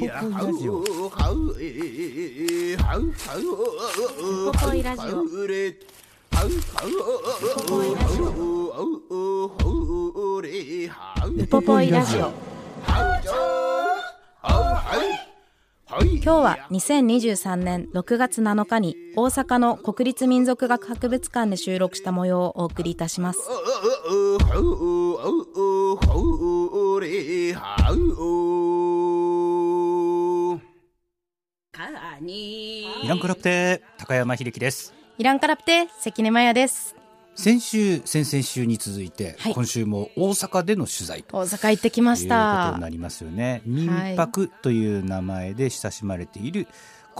ウポポイラジオウポポイラジオウポポイラジオ今日は2023年6月7日に大阪の国立民族学博物館で収録した模様をお送りいたしますイランクラプテ高山秀樹です。イランカラプテ関根麻也です。先週先々週に続いて、はい。今週も大阪での取材と。大阪行ってきましいうことたになりますよね。民泊という名前で親しまれている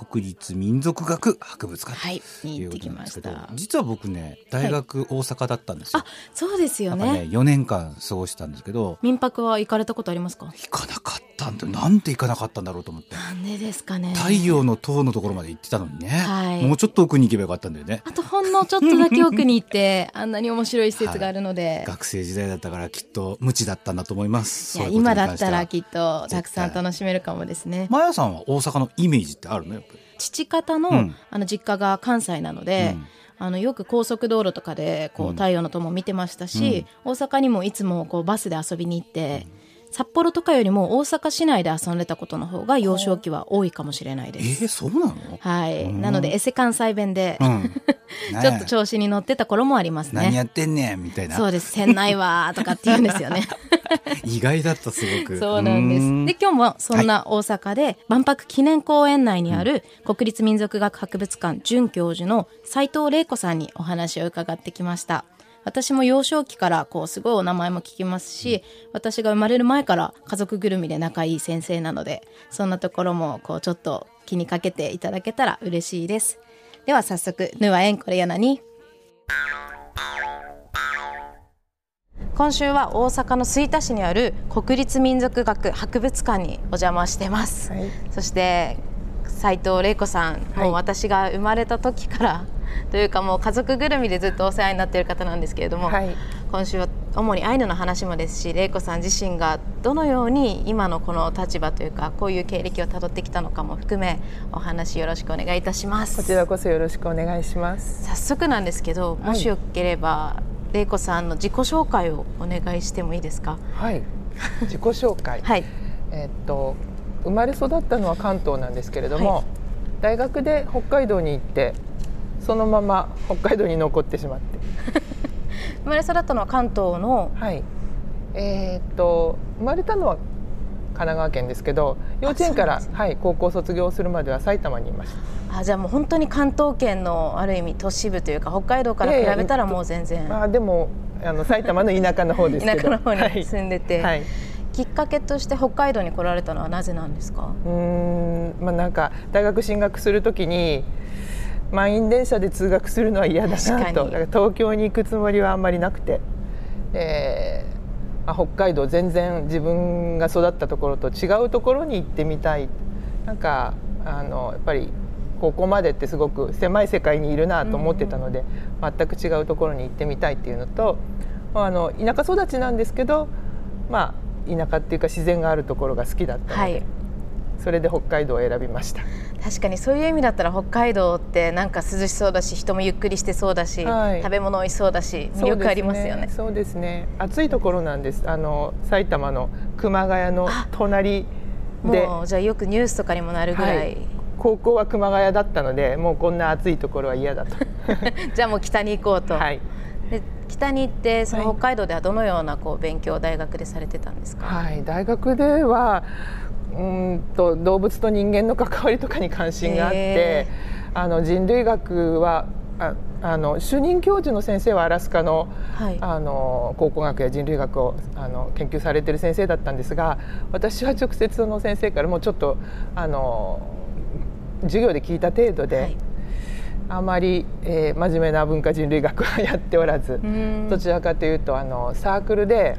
国立民族学博物館。はい行ってきました。実は僕ね大学大阪だったんですよ、あそうですよね。ね4年間過ごしたんですけど。民泊は行かれたことありますか？行かなかったんでなんで行かなかったんだろうと思って。なんでですかね。太陽の塔のところまで行ってたのにね、はい。もうちょっと奥に行けばよかったんだよね。あとほんのちょっとだけ奥に行ってあんなに面白い施設があるので、学生時代だったからきっと無知だったんだと思います。いや今だったらきっとたくさん楽しめるかもですね。マヤさんは大阪のイメージってあるのやっぱり父方の,、うん。あの実家が関西なので、うん。あのよく高速道路とかでこう、うん。太陽の塔も見てましたし、大阪にもいつもこうバスで遊びに行って、札幌とかよりも大阪市内で遊んでたことの方が幼少期は多いかもしれないえです。ー、そうなの？はい、うん。なのでエセ関西弁で、うん、ねちょっと調子に乗ってた頃もありますね。何やってんねんみたいな。そうです、船内はとかって言うんですよね。意外だったすごくそうなんです。ーで、今日もそんな大阪で、万博記念公園内にある国立民族学博物館准教授の斉藤玲子さんにお話を伺ってきました。私も幼少期からこうすごいお名前も聞きますし、私が生まれる前から家族ぐるみで仲いい先生なので、そんなところもこうちょっと気にかけていただけたら嬉しいです。では早速、ぬわえんこれやなに。今週は大阪の吹田市にある国立民族学博物館にお邪魔してます、はい。そして斉藤玲子さん、はい。もう私が生まれた時からというかもう家族ぐるみでずっとお世話になっている方なんですけれども、はい。今週は主にアイヌの話もですし玲子さん自身がどのように今のこの立場というかこういう経歴をたどってきたのかも含めお話よろしくお願いいたします。こちらこそよろしくお願いします。早速なんですけど、い。もしよければ玲子さんの自己紹介をお願いしてもいいですか？はい。自己紹介。はいえーっと生まれ育ったのは関東なんですけれども、はい大学で北海道に行ってそのまま北海道に残ってしまって、生まれ育ったのは関東の？はい。えーっと生まれたのは神奈川県ですけど、幼稚園から、そうなんではい高校卒業するまでは埼玉にいました。あじゃあもう本当に関東圏のある意味都市部というか北海道から比べたらもう全然。まあでもあの埼玉の田舎の方ですけど、田舎の方はい。に住んでて、はい。きっかけとして北海道に来られたのはなぜなんですか？うーんまあなんか大学進学するときに満員電車で通学するのは嫌だなと。だから東京に行くつもりはあんまりなくて、えーまあ、北海道全然自分が育ったところと違うところに行ってみたい。なんかあのやっぱりここまでってすごく狭い世界にいるなと思ってたので、全く違うところに行ってみたいっていうのと、まあ、あの田舎育ちなんですけどまあ田舎っていうか自然があるところが好きだったので、はい。それで北海道を選びました。確かにそういう意味だったら北海道ってなんか涼しそうだし人もゆっくりしてそうだし、はい食べ物美味しそうだし魅力ありますよねそうですね。暑いところなんです。あの埼玉の熊谷の隣で、もうじゃあよくニュースとかにもなるぐらい、はい高校は熊谷だったので、もうこんな暑いところは嫌だと。じゃあもう北に行こうと、はい。で北に行ってそのはい北海道ではどのようなこう勉強を大学でされてたんですか、はい。大学ではうーんと動物と人間の関わりとかに関心があっへて、あの人類学はああの主任教授の先生はアラスカのはい。あの考古学や人類学をあの研究されている先生だったんですが私は直接その先生からもうちょっとあの授業で聞いた程度で、はい、あまり、えー、真面目な文化人類学はやっておらずどちらかというとあのサークルで、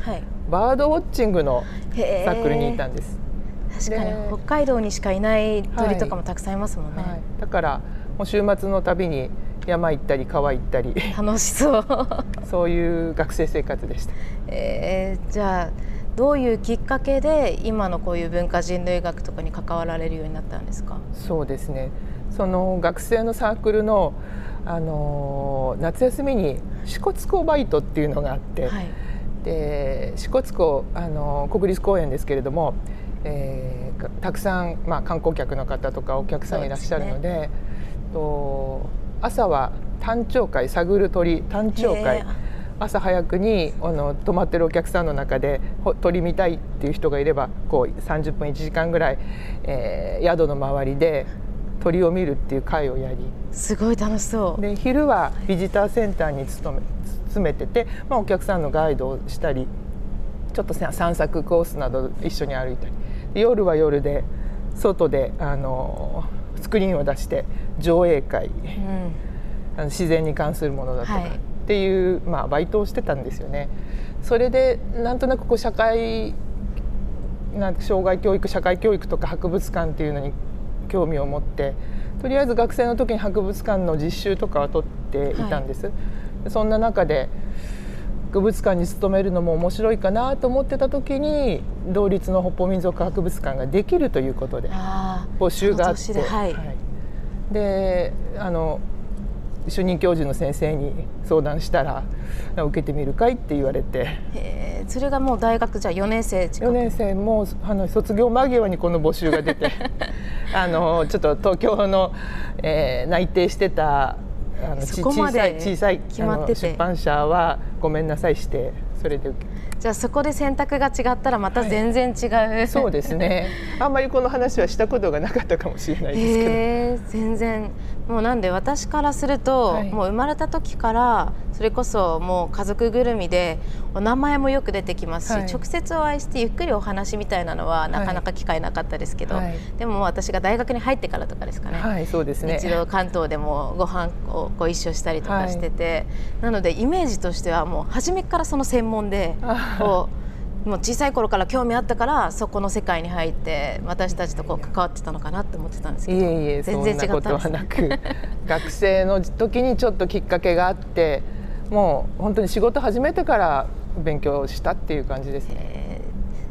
バードウォッチングのサークルにいたんです。確かに。北海道にしかいない鳥とかもたくさんいますもんね、はい。はい、だからもう週末のたびに山行ったり川行ったり。楽しそう。そういう学生生活でした、えー、じゃあどういうきっかけで今のこういう文化人類学とかに関わられるようになったんですか？そうですね。その学生のサークルの、あの夏休みに支笏湖バイトっていうのがあって、はい、で支笏湖、あの国立公園ですけれども、えー、たくさん、まあ、観光客の方とかお客さんいらっしゃるので、ね、と朝は単鳥会探る鳥単鳥会。朝早くにあの泊まってるお客さんの中で鳥見たいっていう人がいればこう30分1時間ぐらい、えー、宿の周りで鳥を見るっていう会をやり。すごい楽しそう。で昼はビジターセンターに勤め詰めてて、まあ、お客さんのガイドをしたりちょっと散策コースなど一緒に歩いたり夜は夜で外であのスクリーンを出して上映会、うん、あの自然に関するものだとか、はい、っていう、まあ、バイトをしてたんですよね。それでなんとなくこう社会なん障害教育社会教育とか博物館っていうのに興味を持ってとりあえず学生の時に博物館の実習とかは取っていたんです。はい、そんな中で博物館に勤めるのも面白いかなと思ってた時に同立の北方民族博物館ができるということで募集があって、はい、はい、であの主任教授の先生に相談したら受けてみるかいって言われて。それがもう大学じゃ4年生4年生もあの卒業間際にこの募集が出て あのちょっと東京の、えー、内定してたあの小さい小さい決まって出版社はごめんなさいしてそれでじゃあそこで選択が違ったらまた全然違う、はい、そうですね。あんまりこの話はしたことがなかったかもしれないですけど、えー、全然もうなんで私からすると、はい、もう生まれた時からそれこそもう家族ぐるみでお名前もよく出てきますし、はい、直接お会いしてゆっくりお話みたいなのはなかなか機会なかったですけど、はい、でも私が大学に入ってからとかですかね,、はい、そうですね。一度関東でもご飯をご一緒したりとかしてて、なのでイメージとしてはもう初めからその専門でこう。もう小さい頃から興味あったからそこの世界に入って私たちとこう関わってたのかなって思ってたんですけど。いえいえ全然違ったんです、なく学生の時にちょっときっかけがあってもう本当に仕事始めてから勉強したっていう感じですね。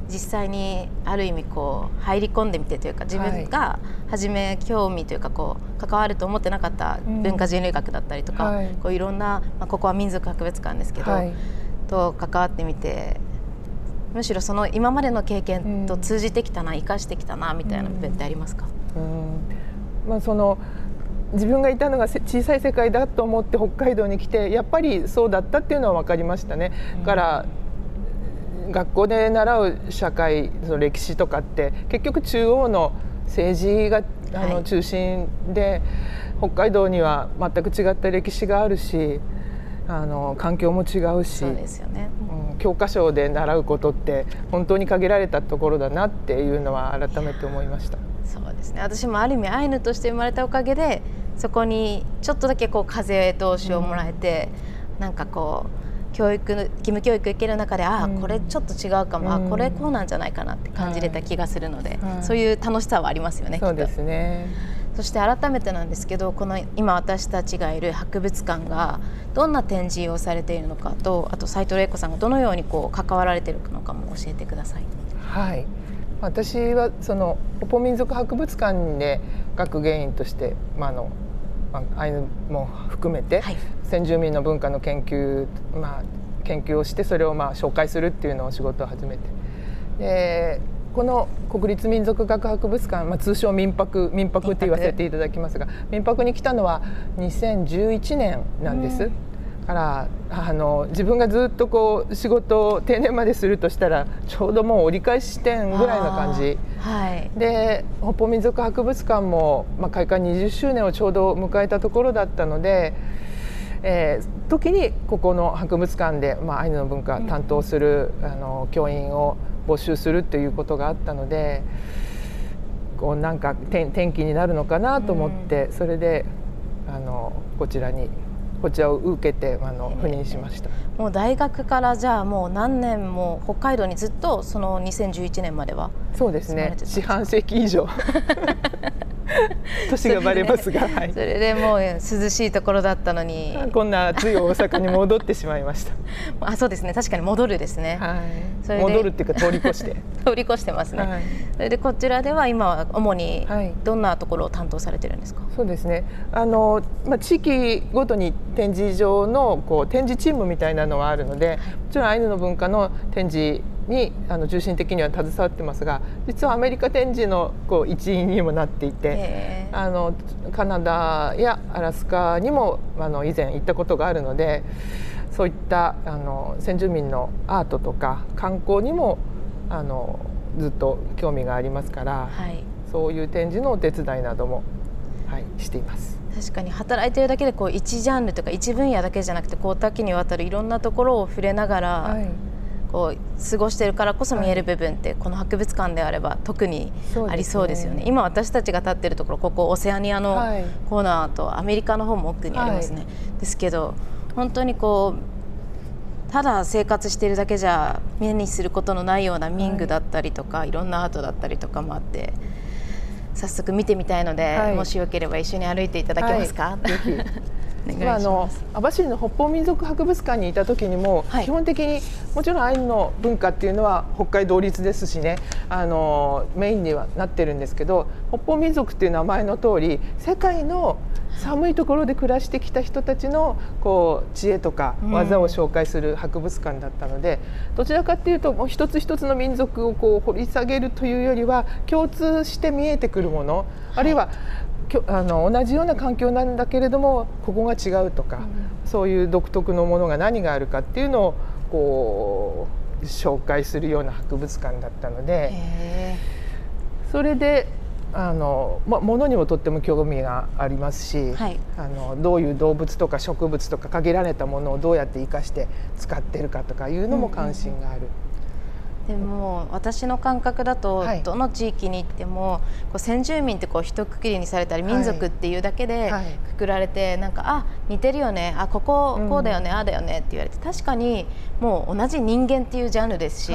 実際にある意味こう入り込んでみてというか自分が初め興味というかこう関わると思ってなかった文化人類学だったりとか、はい、こういろんな、まあ、ここは民族博物館ですけど、はい、と関わってみてむしろその今までの経験と通じてきたな、生かしてきたなみたいな部分ってありますか、まあ、その自分がいたのが小さい世界だと思って北海道に来てやっぱりそうだったっていうのは分かりましたね。から学校で習う社会その歴史とかって結局中央の政治があの中心で、はい、北海道には全く違った歴史があるしあの環境も違うしそうですよね、うん、教科書で習うことって本当に限られたところだなっていうのは改めて思いました。そうですね。私もある意味アイヌとして生まれたおかげでそこにちょっとだけこう風通しをもらえて、うん、なんかこう教育義務教育受ける中でああこれちょっと違うかも、うん、あこれこうなんじゃないかなって感じれた気がするので、はい、そういう楽しさはありますよね。そうですねそして改めてなんですけどこの今私たちがいる博物館がどんな展示をされているのかとあと斉藤玲子さんがどのようにこう関わられているのかも教えてください。はい。私はそのポポ民族博物館で学芸員として、まあ、あのアイヌも含めて、はい、先住民の文化の研究、まあ、研究をしてそれをまあ紹介するっていうのを仕事を始めて。でこの国立民族学博物館、まあ、通称民泊民泊って言わせていただきますが民泊に来たのは2011年なんです。うん。からあの自分がずっとこう仕事を定年までするとしたらちょうどもう折り返し地点ぐらいの感じ、はい、で北方民族博物館も、まあ、開館20周年をちょうど迎えたところだったので、えー、時にここの博物館で、まあ、アイヌの文化担当する、うん、あの教員を募集するということがあったのでこうなんか天天気になるのかなと思って、それであのこちらにこちらを受けてあの赴任しましたもう大学からじゃあもう何年も北海道にずっとその2011年まではそうですね。四半世紀以上。年がバレますが、はい、それでもう涼しいところだったのに。こんな暑い大阪に戻ってしまいました。あそうですね。確かに戻るですね、はい、それ戻るっていうか通り越して。通り越してますね、はい、それでこちらでは今は主にどんなところを担当されてるんですか、そうですね。あの、まあ、地域ごとに展示場のこう展示チームみたいなのはあるのでもちろんアイヌの文化の展示にあの重心的には携わってますが実はアメリカ展示のこう一員にもなっていてあのカナダやアラスカにもあの以前行ったことがあるのでそういったあの先住民のアートとか観光にもあのずっと興味がありますから、はい、そういう展示のお手伝いなども、はい、しています。確かに働いてるだけでこう一ジャンルとか一分野だけじゃなくてこう多岐にわたるいろんなところを触れながら、はい、こう過ごしてるからこそ見える部分って、この博物館であれば特にありそうですよね、ね、今私たちが立ってるところここオセアニアのコーナーとアメリカの方も奥にありますね、はい、ですけど本当にこうただ生活しているだけじゃ目にすることのないような民具だったりとか、はい、いろんなアートだったりとかもあって早速見てみたいので、はい、もしよければ一緒に歩いていただけますか、はい。まあ、あの網走の北方民族博物館にいた時にも、はい、基本的にもちろんアイヌの文化っていうのは北海道立ですしね。あのメインにはなってるんですけど北方民族っていう名前の通り世界の寒いところで暮らしてきた人たちのこう知恵とか技を紹介する博物館だったので、うん、どちらかっていうともう一つ一つの民族をこう掘り下げるというよりは共通して見えてくるもの、あるいはあの同じような環境なんだけれどもここが違うとか、うん、そういう独特のものが何があるかっていうのをこう紹介するような博物館だったのでそれであの、ま、ものにもとっても興味がありますし、はい、あのどういう動物とか植物とか限られたものをどうやって生かして使ってるかとかいうのも関心がある。うんうんでも私の感覚だと、どの地域に行ってもこう先住民ってこう一括りにされたり民族っていうだけでくくられて、なんかあ似てるよねあこここうだよね、ああだよねって言われて確かにもう同じ人間っていうジャンルですし、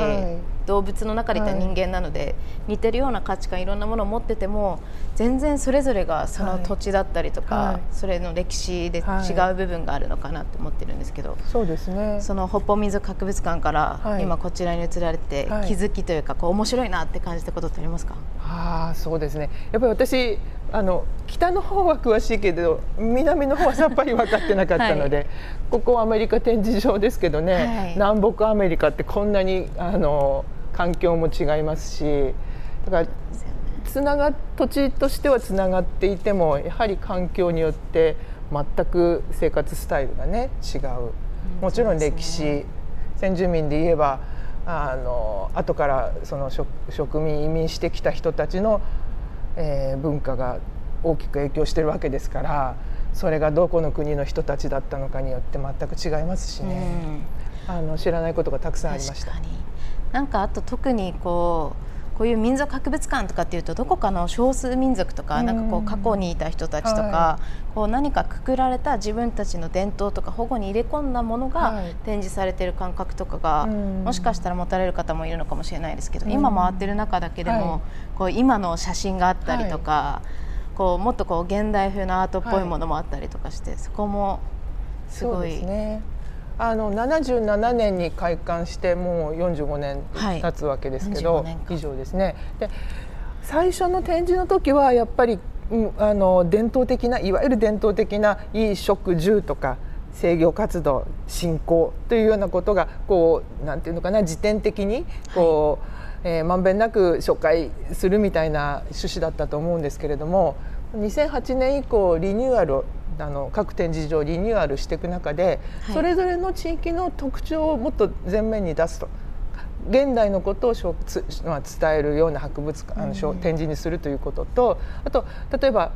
動物の中でいた人間なので、はい、似てるような価値観いろんなものを持ってても全然それぞれがその土地だったりとか、はい、それの歴史で違う部分があるのかなと思ってるんですけど、そうですね。その北方民族博物館から今こちらに移られて、気づきというかこう面白いなって感じたことってありますか？あそうですね。やっぱり私あの北の方は詳しいけど南の方はさっぱり分かってなかったので、はい、ここアメリカ展示場ですけどね、はい、南北アメリカってこんなにあの環境も違いますしだからつなが土地としてはつながっていてもやはり環境によって全く生活スタイルがね違う。もちろん歴史、ね、先住民で言えばあの後からその植民移民してきた人たちの、えー、文化が大きく影響してるわけですからそれがどこの国の人たちだったのかによって全く違いますしね、うん、あの知らないことがたくさんありました。なんかあと特にこうこういう民族博物館とかっていうとどこかの少数民族とかなんかこう過去にいた人たちとか、こう何かくくられた自分たちの伝統とか保護に入れ込んだものが展示されている感覚とかが、もしかしたら持たれる方もいるのかもしれないですけど、今回ってる中だけでも、こう今の写真があったりとか、こうもっとこう現代風のアートっぽいものもあったりとかして、そこもすごい。あの77年に開館してもう45年経つわけですけど、はい、以上ですね。で最初の展示の時はやっぱり、うん、あの伝統的ないわゆる伝統的な衣食住とか制御活動振興というようなことがこうなんていうのかな時点的にこう、はい、えー、まんべんなく紹介するみたいな趣旨だったと思うんですけれども2008年以降リニューアルあの各展示場リニューアルしていく中で、はい、それぞれの地域の特徴をもっと前面に出すと。現代のことをしょつ、まあ、伝えるような博物館あの、うん、展示にするということとあと例えば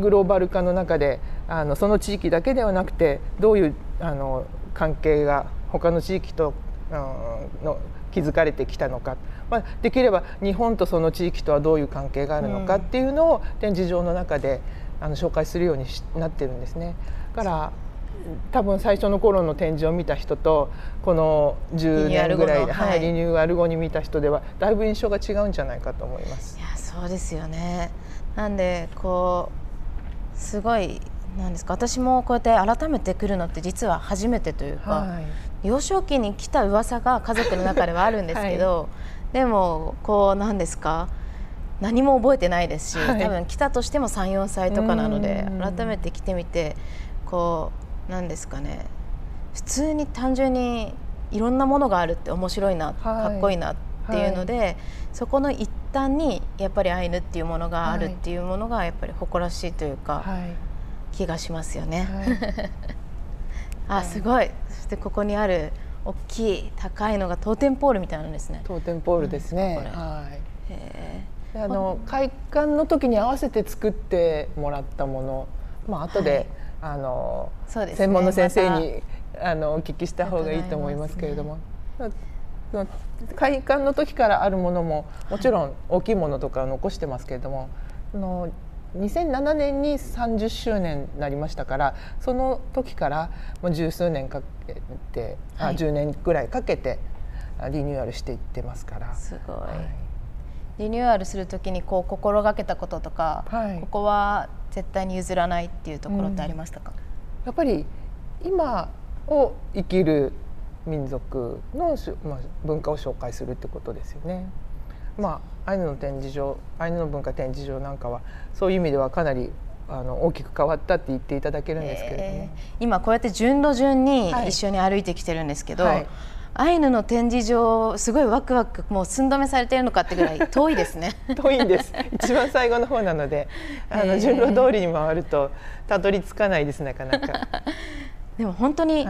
グローバル化の中であのその地域だけではなくてどういうあの関係が他の地域と、うん、の築かれてきたのか。まあ、できれば日本とその地域とはどういう関係があるのかっていうのを展示場の中であの紹介するようになってるんですね。だから多分最初の頃の展示を見た人とこの10年ぐらいで、はい、リニューアル後に見た人ではだいぶ印象が違うんじゃないかと思います。いやそうですよねなんでこうすごいなんですか私もこうやって改めて来るのって実は初めてというか、はい、幼少期に来た噂が家族の中ではあるんですけど、はい、でもこうなんですか何も覚えてないですし、はい、多分来たとしても34歳とかなので改めて来てみてこうなんですかね。普通に単純にいろんなものがあるって面白いな、かっこいいなっていうので、そこの一端にやっぱりアイヌっていうものがあるっていうものがやっぱり誇らしいというか。気がしますよね。はい、あすごい。そしてここにある大きい高いのがトーテンポールみたいなんですね。トーテンポールですね。うん、はい。あの開館の時に合わせて作ってもらったもの、まあ後で、はい、あの、ね、専門の先生に、ま、あのお聞きした方がいいと思いますけれども。開館の時からあるものももちろん大きいものとか残してますけれども、あの2007年に30周年になりましたからその時からもう十数年かけて、はい、あ10年ぐらいかけてリニューアルしていってますから。すごい、はい、リニューアルする時にこう心がけたこととか、はい、ここは絶対に譲らないっていうところってありましたか、うん、やっぱり今を生きる民族の、まあ、文化を紹介するってことですよね。まあ、アイヌの展示場アイヌの文化展示場なんかはそういう意味ではかなりあの大きく変わったって言っていただけるんですけれども、えー、今こうやって順路順に一緒に歩いてきてるんですけど、はいはい、アイヌの展示場すごいワクワクもう寸止めされてるのかってぐらい遠いですね。遠いんです。一番最後の方なのであの順路通りに回るとたどり着かないですなかなか。でも本当に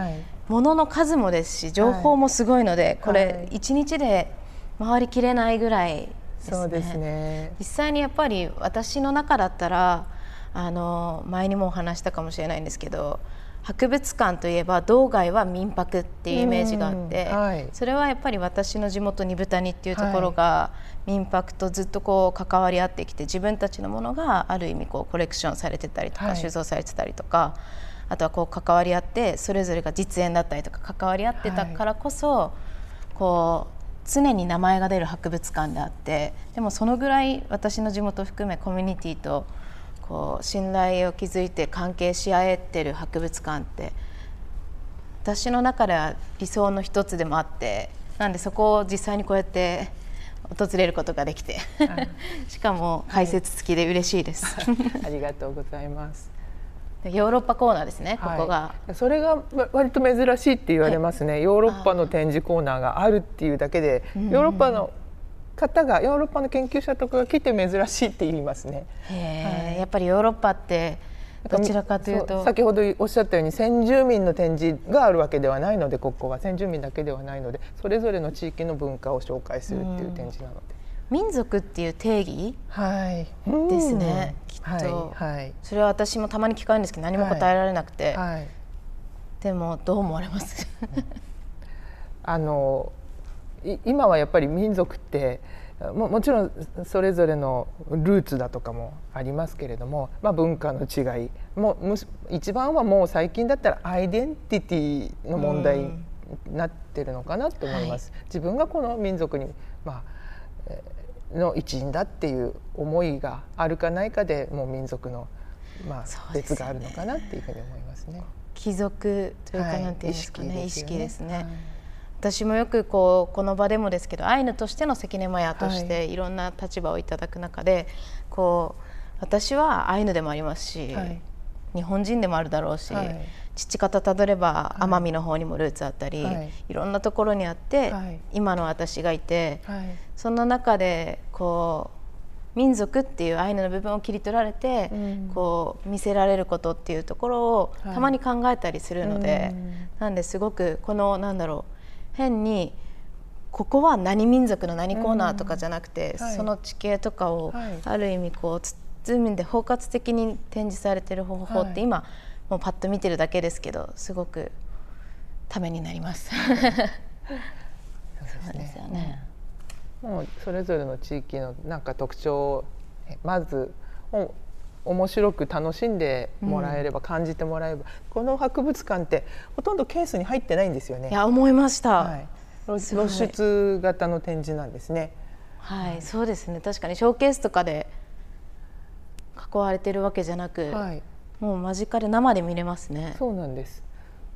物の数もですし情報もすごいので、はい、これ一日で回りきれないぐらいね。そうですね。実際にやっぱり私の中だったらあの前にもお話したかもしれないんですけど博物館といえば道外は民泊っていうイメージがあって、はい、それはやっぱり私の地元二豚にっていうところが、民泊とずっとこう関わり合ってきて自分たちのものがある意味こうコレクションされてたりとか、はい、収蔵されてたりとかあとはこう関わり合ってそれぞれが実演だったりとか関わり合ってたからこそ、こう常に名前が出る博物館であってでもそのぐらい私の地元含めコミュニティとこう信頼を築いて関係し合えてる博物館って私の中では理想の一つでもあってなんでそこを実際にこうやって訪れることができて しかも解説付きで嬉しいです、ありがとうございます。ヨーロッパコーナーですね、ここが、それが割と珍しいって言われますね、はい、ヨーロッパの展示コーナーがあるっていうだけで、ヨーロッパの方がヨーロッパの研究者とかが来て珍しいって言いますね。はい、やっぱりヨーロッパってどちらかというと。先ほどおっしゃったように先住民の展示があるわけではないのでここは。先住民だけではないのでそれぞれの地域の文化を紹介するっていう展示なので。民族っていう定義？ですね、きっと、はい、それは私もたまに聞かれるんですけど何も答えられなくて、はい、でもどう思われます？あの今はやっぱり民族ってももちろんそれぞれのルーツだとかもありますけれども、まあ、文化の違いも一番はもう最近だったらアイデンティティの問題になってるのかなと思います。はい、自分がこの民族に、まあの一員だっていう思いがあるかないかでもう民族の、まあ、別があるのかなっていうふうに思いますね。貴族というか、なんていうんですかね、意識ですね。はい私もよくこうこの場でもですけどアイヌとしての関根マヤとしてい。ろんな立場をいただく中で、こう私はアイヌでもありますし、はい、日本人でもあるだろうし、はい、父方たどれば奄美の方にもルーツあったり、はい、いろんなところにあって、はい、今の私がいて、はい、その中でこう民族っていうアイヌの部分を切り取られて、うん、こう見せられることっていうところをたまに考えたりするので、うん、なんですごくこのなんだろう変にここは何民族の何コーナーとかじゃなくて、うん、その地形とかをある意味こう包んで包括的に展示されてる方法って今、もうパッと見てるだけですけどすごくためになります。そうですね。もうそれぞれの地域のなんか特徴をまず面白く楽しんでもらえれば、うん、感じてもらえばこの博物館ってほとんどケースに入ってないんですよね。いや思いました、はい、露出型の展示なんですね。はい、そうですね。確かにショーケースとかで囲われてるわけじゃなく、はい、もう間近で生で見れますね。そうなんです。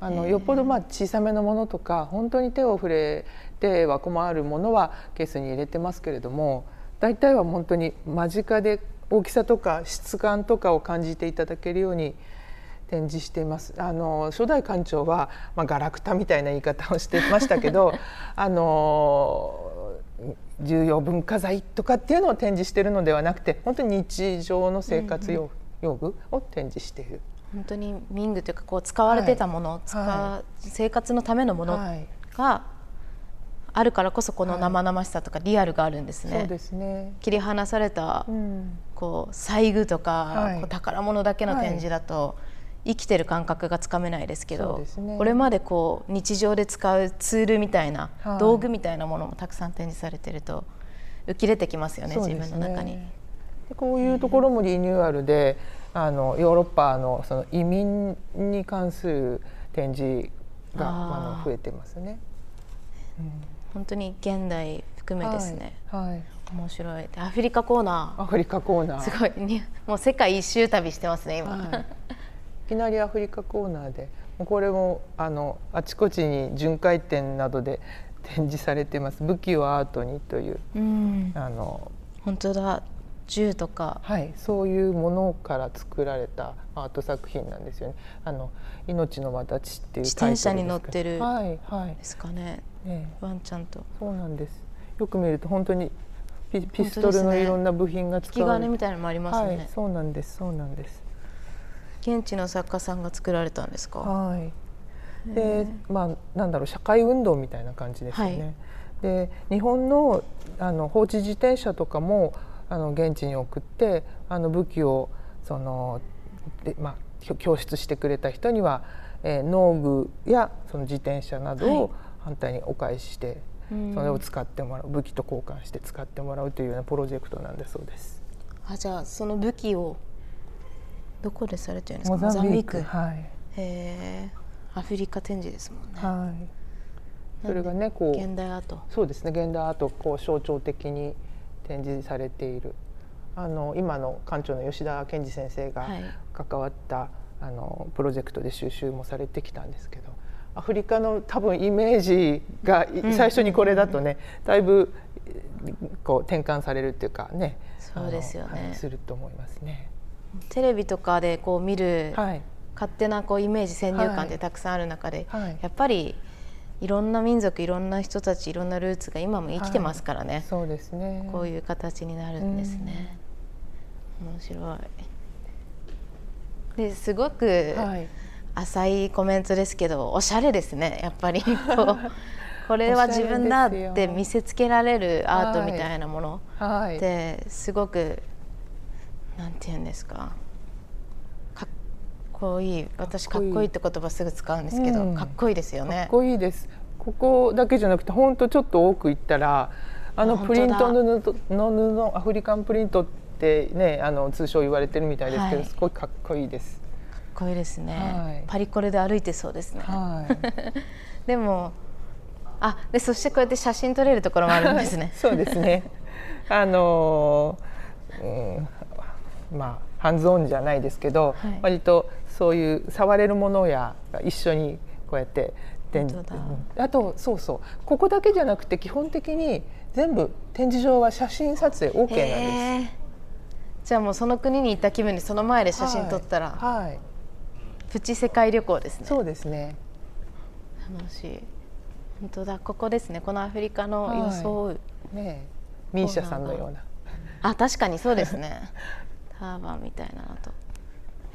あのよっぽどまあ小さめのものとか本当に手を触れては困るものはケースに入れてますけれども大体は本当に間近で大きさとか質感とかを感じていただけるように展示しています。あの初代館長は、まあ、ガラクタみたいな言い方をしてましたけど あの重要文化財とかっていうのを展示しているのではなくて本当に日常の生活用,、用具を展示している。本当に民具というかこう使われてたもの、はい、使生活のためのものがあるからこそこの生々しさとかリアルがあるんですね。そうですね。切り離された、こう細具とか、こう宝物だけの展示だと、生きてる感覚がつかめないですけどこれまでこう日常で使うツールみたいな、道具みたいなものもたくさん展示されてると浮き出てきますよね自分の中に。こういうところもリニューアルで、あのヨーロッパのその移民に関する展示があの増えてますね。うん。本当に現代含めですね、はい、はい、面白い。アフリカコーナー。アフリカコーナー。すごい。にもう世界一周旅してますね今、はい、いきなりアフリカコーナーで。これもあのあちこちに巡回展などで 展示されてます「武器をアートに」という、うん、あの本当だ。銃とか、はい、そういうものから作られたアート作品なんですよね。あの命の轍っていう自転車に乗ってる。ですかね。ねワンちゃんと。そうなんです。よく見ると本当にピピストルのいろんな部品が使われて、ね、みたいなのもありますね、はい、そうなんですそうなんです。現地の作家さんが作られたんですか？はい。で、まあなんだろう社会運動みたいな感じですよね。はい、で日本のあの放置自転車とかもあの現地に送ってあの武器をそので、まあ、供出してくれた人には、えー、農具やその自転車などを反対にお返しして、はい、それを使ってもらう武器と交換して使ってもらうというようなプロジェクトなんだそうです。あじゃあその武器をどこでされてるんですか？モザンビーク。はい、へアフリカ展示ですもんね。はい、それがねこう。現代アート。そうですね。現代アートこう象徴的に展示されている。あの今の館長の吉田健二先生が関わった、はい、あのプロジェクトで収集もされてきたんですけどアフリカの多分イメージが最初にこれだとね、だいぶこう転換されるっていうかねそうですよね、はい、すると思いますね。テレビとかでこう見る、はい、勝手なこうイメージ先入観ってたくさんある中で、はい、やっぱりいろんな民族いろんな人たちいろんなルーツが今も生きてますからね、はい、そうですね。こういう形になるんですね、面白い。ですごく浅いコメントですけどおしゃれですねやっぱり。これは自分だって見せつけられるアートみたいなもの。ってすごくなんて言うんですか。こいい。私かっこいい。って言葉すぐ使うんですけど、うん、かっこいいですよね。かっこいいです。ここだけじゃなくて本当ちょっと奥行ったらあのプリントの布のアフリカンプリントってねあの通称言われてるみたいですけど、はい、すごいかっこいいです。かっこいいですね、はい、パリコレで歩いてそうですね、はい、でもあでそしてこうやって写真撮れるところもあるんですね。そうですね。あのー、うん、まあハンズオンじゃないですけど、はい、割とそういう触れるものや一緒にこうやって展示あとそうそう。ここだけじゃなくて基本的に全部展示場は写真撮影 OK なんです。じゃあもうその国に行った気分でその前で写真撮ったら、はい、はい、プチ世界旅行ですね。そうですね。楽しい。本当だ。ここですね。このアフリカの装う、はい、ねミーシャさんのような。あ確かにそうですね。ターバンみたいなのと。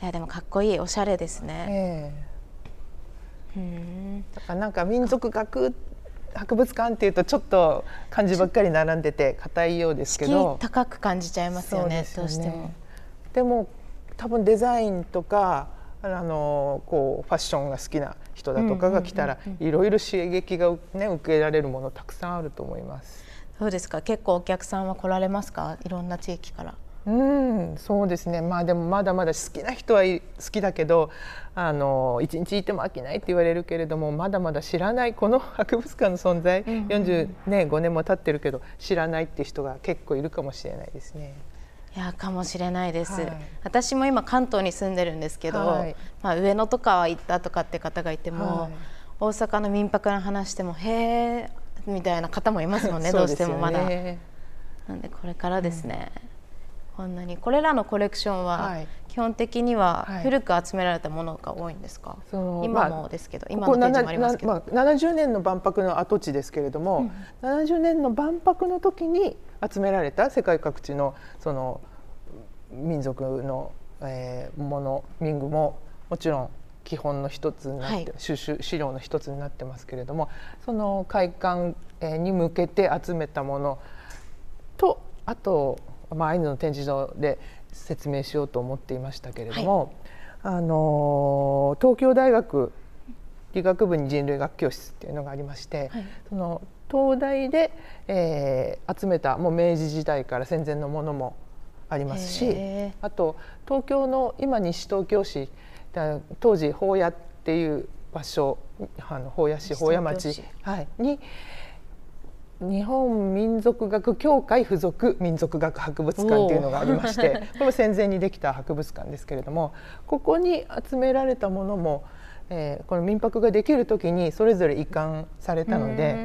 いやでもかっこいい。おしゃれですね、えー、うん。だからなんか民族学博物館っていうとちょっと漢字ばっかり並んでて硬いようですけど。高く感じちゃいますよね、ね、どうしても。でも多分デザインとかあのこうファッションが好きな人だとかが来たらいろいろ刺激が、ね、受けられるものたくさんあると思います。どうですか。結構お客さんは来られますか？いろんな地域から。うんそうですね。まあでもまだまだ好きな人は好きだけどあの一日いても飽きないって言われるけれどもまだまだ知らないこの博物館の存在、うんうん、45、ね、年も経ってるけど知らないって人が結構いるかもしれないですね。いやかもしれないです、はい、私も今関東に住んでるんですけど、はい、まあ、上野とかは行ったとかって方がいても、はい、大阪の民泊の話してもへえみたいな方もいますもんね どうしてもまだ。なんでこれからですね、うん。こんなにこれらのコレクションは基本的には古く集められたものが多いんですか、はい、今もですけど、まあ、今のもありますけど、まあ、70年の万博の跡地ですけれども、うん、70年の万博の時に集められた世界各地のその民族の、えー、もの民具ももちろん基本の一つになって、はい、収集資料の一つになってますけれどもその会館に向けて集めたものとあとまあ、アイヌの展示場で説明しようと思っていましたけれども、はい、あの東京大学理学部に人類学教室っていうのがありまして、はい、その東大で、えー、集めたもう明治時代から戦前のものもありますしあと東京の今西東京市当時宝屋っていう場所あの宝屋市宝屋町、はい、に、日本民族学協会附属民族学博物館っていうのがありまして これも戦前にできた博物館ですけれどもここに集められたものも、えー、この民泊ができる時にそれぞれ移管されたので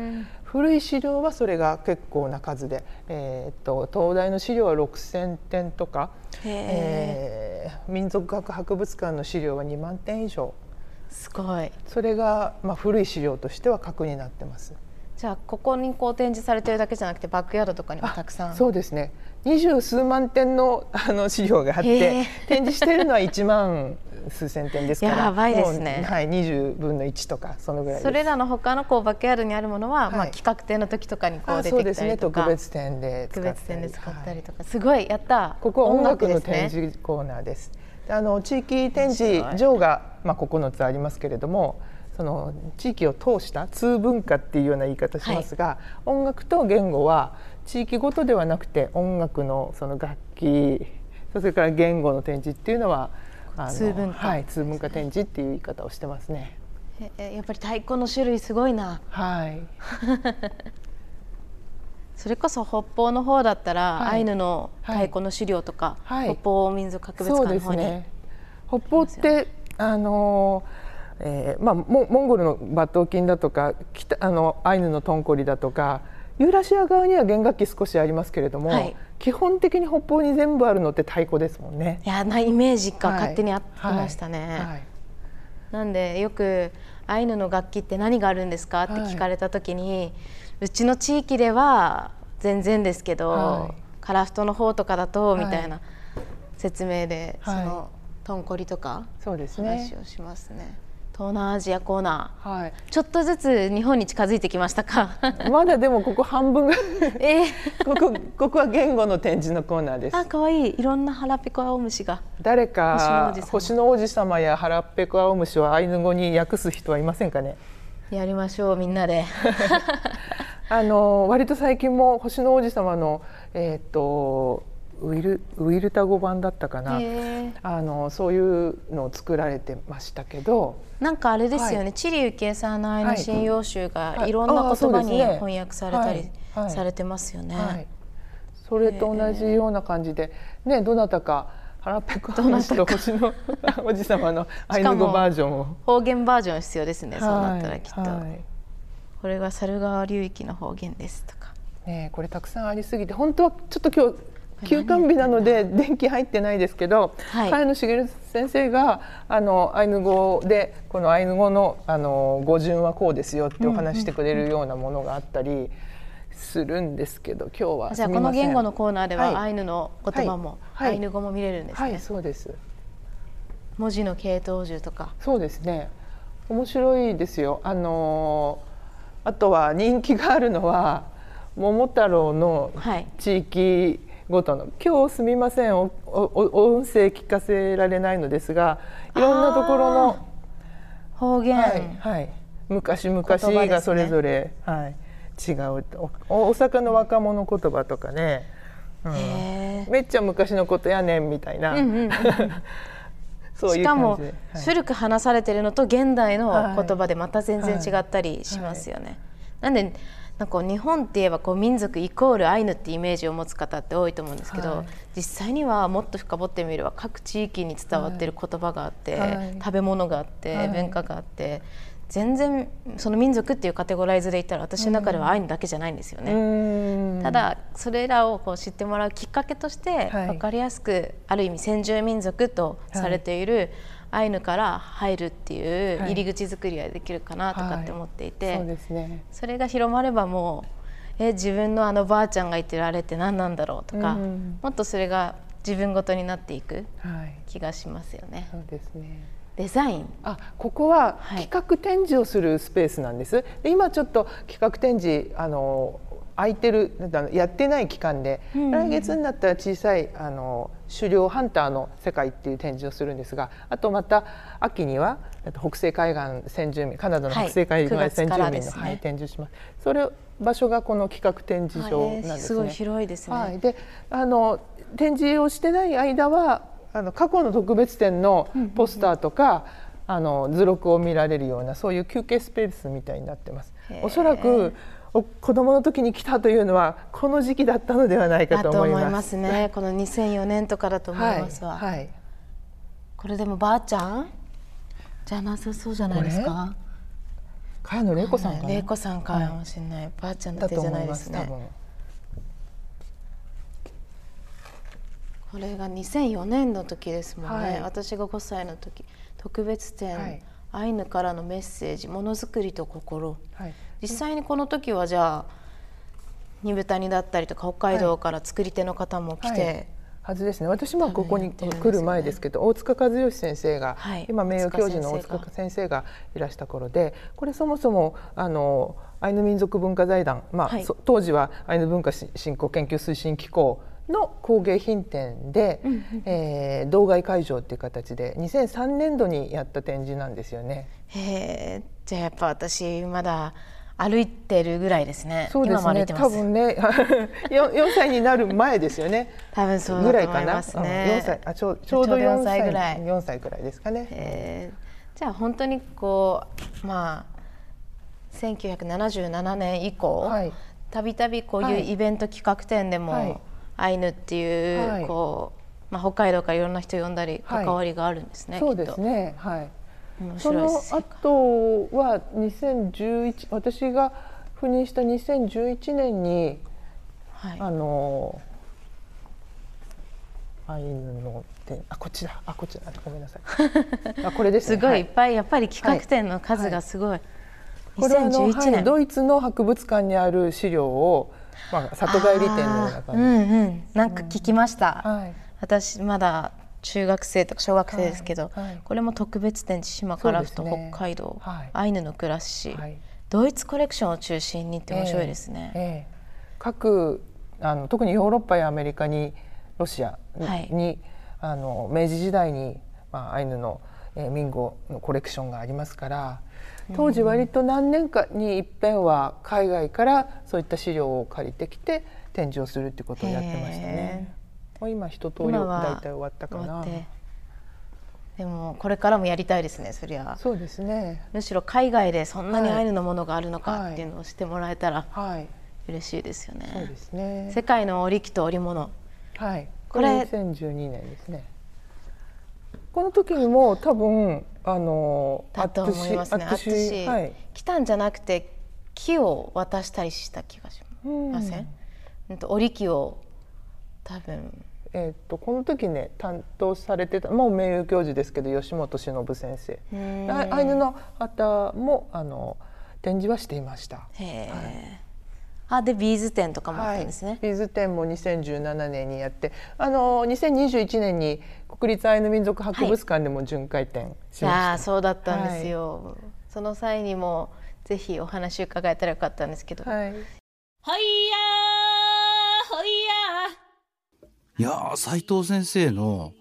古い資料はそれが結構な数で、えーと、東大の資料は6,000点とか、えー、民族学博物館の資料は2万点以上。すごい。それが、まあ、古い資料としては核になってます。じゃあここにこう展示されてるだけじゃなくてバックヤードとかにもたくさん。そうですね。二十数万点の あの資料があって展示しているのは1万数千点ですから。やばいですね。はい、20分の1とかそのぐらいそれらの他のこうバックヤードにあるものは、はい、まあ、企画展の時とかにこう出てきたりとか。そうですね。特別展で特別展で使ったりとか、はい、す。ごいやったここは音楽の展示コーナーです。あの地域展示場が、まあ、9つありますけれどもその地域を通した通文化っていうような言い方しますが、はい、音楽と言語は地域ごとではなくて音楽のその楽器それから言語の展示っていうのは通文化、はい、通文化展示っていう言い方をしてますね。えやっぱり太鼓の種類すごいな。はい。それこそ北方の方だったら、はい、アイヌの太鼓の資料とか、はい、北方民族博物館の方に、ね、北方ってあのーえーまあ、モンゴルのバットキンだとか北あのアイヌのトンコリだとかユーラシア側には弦楽器少しありますけれども、はい、基本的に北方に全部あるのって太鼓ですもんね。いやなイメージが勝手にあってましたね。はい。はい、なんでよくアイヌの楽器って何があるんですかって聞かれた時に、うちの地域では全然ですけど、カラフトの方とかだとみたいな説明で、そのトンコリとか話をしますね。東南アジアコーナー、はい、ちょっとずつ日本に近づいてきましたか？まだでもここ半分 えー、ここここは言語の展示のコーナーです。あ可愛いい。ろんな腹ペコアオムシが。誰か星の王子様。や腹ペコアオムシをアイヌ語に訳す人はいませんかね？やりましょうみんなで。あの割と最近も星の王子様のえっ、とウィルウィルタ語版だったかな。あのそういうのを作られてましたけど。なんかあれですよね、はい、チリユキエさんの愛の信用集がい。ろんな言葉に翻訳されたりされてますよね。はい、それと同じような感じで、ね、どなたか腹ペコ話と星の おじ様のアイヌ語バージョンを。方言バージョン必要ですね、そうなったらきっと、これが猿川流域の方言ですとか。ねこれたくさんありすぎて本当はちょっと今日休館日なので電気入ってないですけど、はい、茅野茂先生があのアイヌ語でこのアイヌ語のあの語順はこうですよってお話してくれるようなものがあったり。するんですけど今日はじゃあこの言語のコーナーでは、はい、アイヌの言葉も、はい、アイヌ語も見れるんですね。はい、そうです。文字の系統樹とか。そうですね。面白いですよ。あのあとは人気があるのは桃太郎の地域ごとの。今日すみません。おお音声聞かせられないのですがいろんなところの方言、はい、はい、昔々がそれぞれ、ね、はい、違う。大阪の若者言葉とかね、うん、めっちゃ昔のことやねんみたいな、うんうんうん そういうしかも、はい、古く話されてるのと現代の言葉でまた全然違ったりしますよね。はいはい、なんでなんか日本って言えばこう民族イコールアイヌってイメージを持つ方って多いと思うんですけど、実際にはもっと深掘ってみれば各地域に伝わってる言葉があって、食べ物があって、文化があって全然その民族っていうカテゴライズで言ったら私の中ではアイヌだけじゃないんですよね。ただそれらをこう知ってもらうきっかけとして分かりやすく、ある意味先住民族とされているアイヌから入るっていう入り口作りができるかなとかって思っていて、それが広まればもうえ自分のあのばあちゃんが言ってるあれって何なんだろうとか、もっとそれが自分ごとになっていく気がしますよね。そうですね。デザイン。あここは企画展示をするスペースなんです。で今ちょっと企画展示あの空いてるやってない期間で、うん、来月になったら小さいあの狩猟ハンターの世界っていう展示をするんですがあとまた秋には北西海岸先住民カナダの北西海岸先住民の、はいねはい、展示します。それ場所がこの企画展示場なんですね。すごい広いですね。はい、であの展示をしてない間はあの過去の特別展のポスターとか、あの図録を見られるようなそういう休憩スペースみたいになってます。おそらく子供の時に来たというのはこの時期だったのではないかと思います。ね。この2004年とかだと思いますわ。はい。はい、これでもばあちゃん？じゃなさそうじゃないですか？茅野玲子さんかな？玲子さんかもしれない。はい、ばあちゃんだってじゃないですね。これが2004年の時ですもんね、はい、私が5歳の時特別展、はい、アイヌからのメッセージものづくりと心、はい、実際にこの時はじゃあ二部谷だったりとか北海道から作り手の方も来て、はずですね。私もここに来る前ですけど、大塚和義先生が、はい、今名誉教授の大塚先生が。いらした頃でこれそもそもあのアイヌ民族文化財団、まあ、はい、当時はアイヌ文化振興研究推進機構の工芸品展で、うんうん、えー、道外会場っていう形で2003年度にやった展示なんですよね。へじゃあやっぱ私まだ歩いてるぐらいですね。そうですね。多分ね、四歳になる前ですよね。多分そうぐらいかな。四、ね、歳、あちょちょうど四歳ぐらい。四歳。ぐらいですかね。じゃあ本当にこうまあ1977年以降、たびたびこういうイベント企画展でも、はい、アイヌっていう、はい、こう、まあ、北海道からいろんな人呼んだり関わりがあるんですね、はい、そうですね。はいその後は2011私が赴任した2011年に、はい、あのアイヌの展あこっちだあこっちだごめんなさい。あこれです、ね、すごいい。っぱいやっぱり企画展の数がすごい、はい、これはあの、はい、ドイツの博物館にある資料をまあ、里帰り店のような感じ、うんうん、なんか聞きました、はい、私まだ中学生とか小学生ですけど、はいはい、これも特別展千島からふと北海道、ね、アイヌの暮らし、ドイツコレクションを中心にって面白いですね。えーえ。ー、各あの特にヨーロッパやアメリカにロシアに、あの明治時代に、まあ、アイヌの、えー、民語のコレクションがありますから当時割と何年かにいっぺんは海外からそういった資料を借りてきて展示をするっていうことをやってましたね。もう今一通り大体終わったかな。でもこれからもやりたいですねそりゃ。そうですね。むしろ海外でそんなにアイヌのものがあるのかっていうのをしてもらえたら嬉しいですよね、はい、そうですね。世界の織機と織物。はい。これ2012年ですね。この時にも多分あのだと思いますね。私、はい、来たんじゃなくて木を渡したりした気がしません、うん、と織り機を多分えーと、この時ね担当されてたもう名誉教授ですけど吉本忍先生。アイヌの方もあの展示はしていました。へはい。あでビーズ展とかもあったんですね、はい、ビーズ展も2017年にやってあの2021年に国立アイヌ民族博物館でも巡回展しました、はい、そうだったんですよ、はい、その際にもぜひお話伺えたらよかったんですけど。はい。ほいやほいやいや斉藤先生の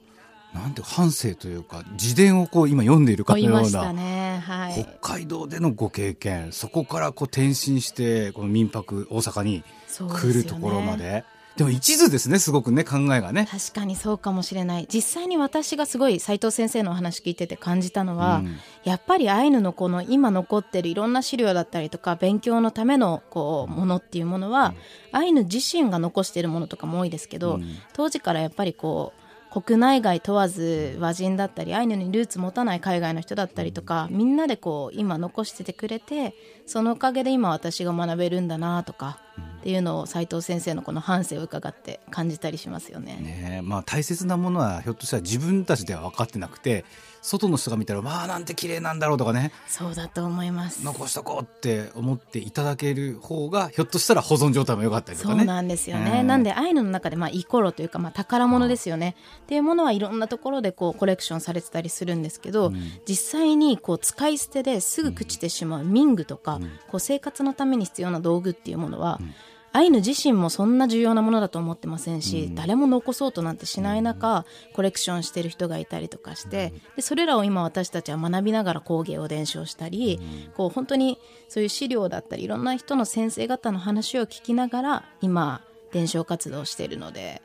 なんて半生というか自伝をこう今読んでいるかのような、ね。はい、北海道でのご経験そこからこう転身してこの民泊大阪に来るところまで。でも一途ですねすごくね考えがね。確かにそうかもしれない。実際に私がすごい斉藤先生のお話聞いてて感じたのは、うん、やっぱりアイヌのこの今残ってるいろんな資料だったりとか勉強のためのこうものっていうものは、うん、アイヌ自身が残しているものとかも多いですけど、うん、当時からやっぱりこう国内外問わず和人だったりアイヌにルーツ持たない海外の人だったりとかみんなでこう今残しててくれてそのおかげで今私が学べるんだなとかっていうのを斉藤先生のこの反省を伺って感じたりしますよね。ねまあ、大切なものはひょっとしたら自分たちでは分かってなくて外の人が見たらまあなんて綺麗なんだろうとかね。そうだと思います。残しとこうって思っていただける方がひょっとしたら保存状態も良かったりとかね。そうなんですよね、なんでアイヌの中でまあイコロというかまあ宝物ですよね。っていうものはいろんなところでこうコレクションされてたりするんですけど、うん、実際にこう使い捨てですぐ朽ちてしまう民具とか、うん、こう生活のために必要な道具っていうものは、うんアイヌ自身もそんな重要なものだと思ってませんし、うん、誰も残そうとなんてしない中、コレクションしてる人がいたりとかしてでそれらを今私たちは学びながら工芸を伝承したり、うん、こう本当にそういう資料だったりいろんな人の先生方の話を聞きながら今伝承活動をしているので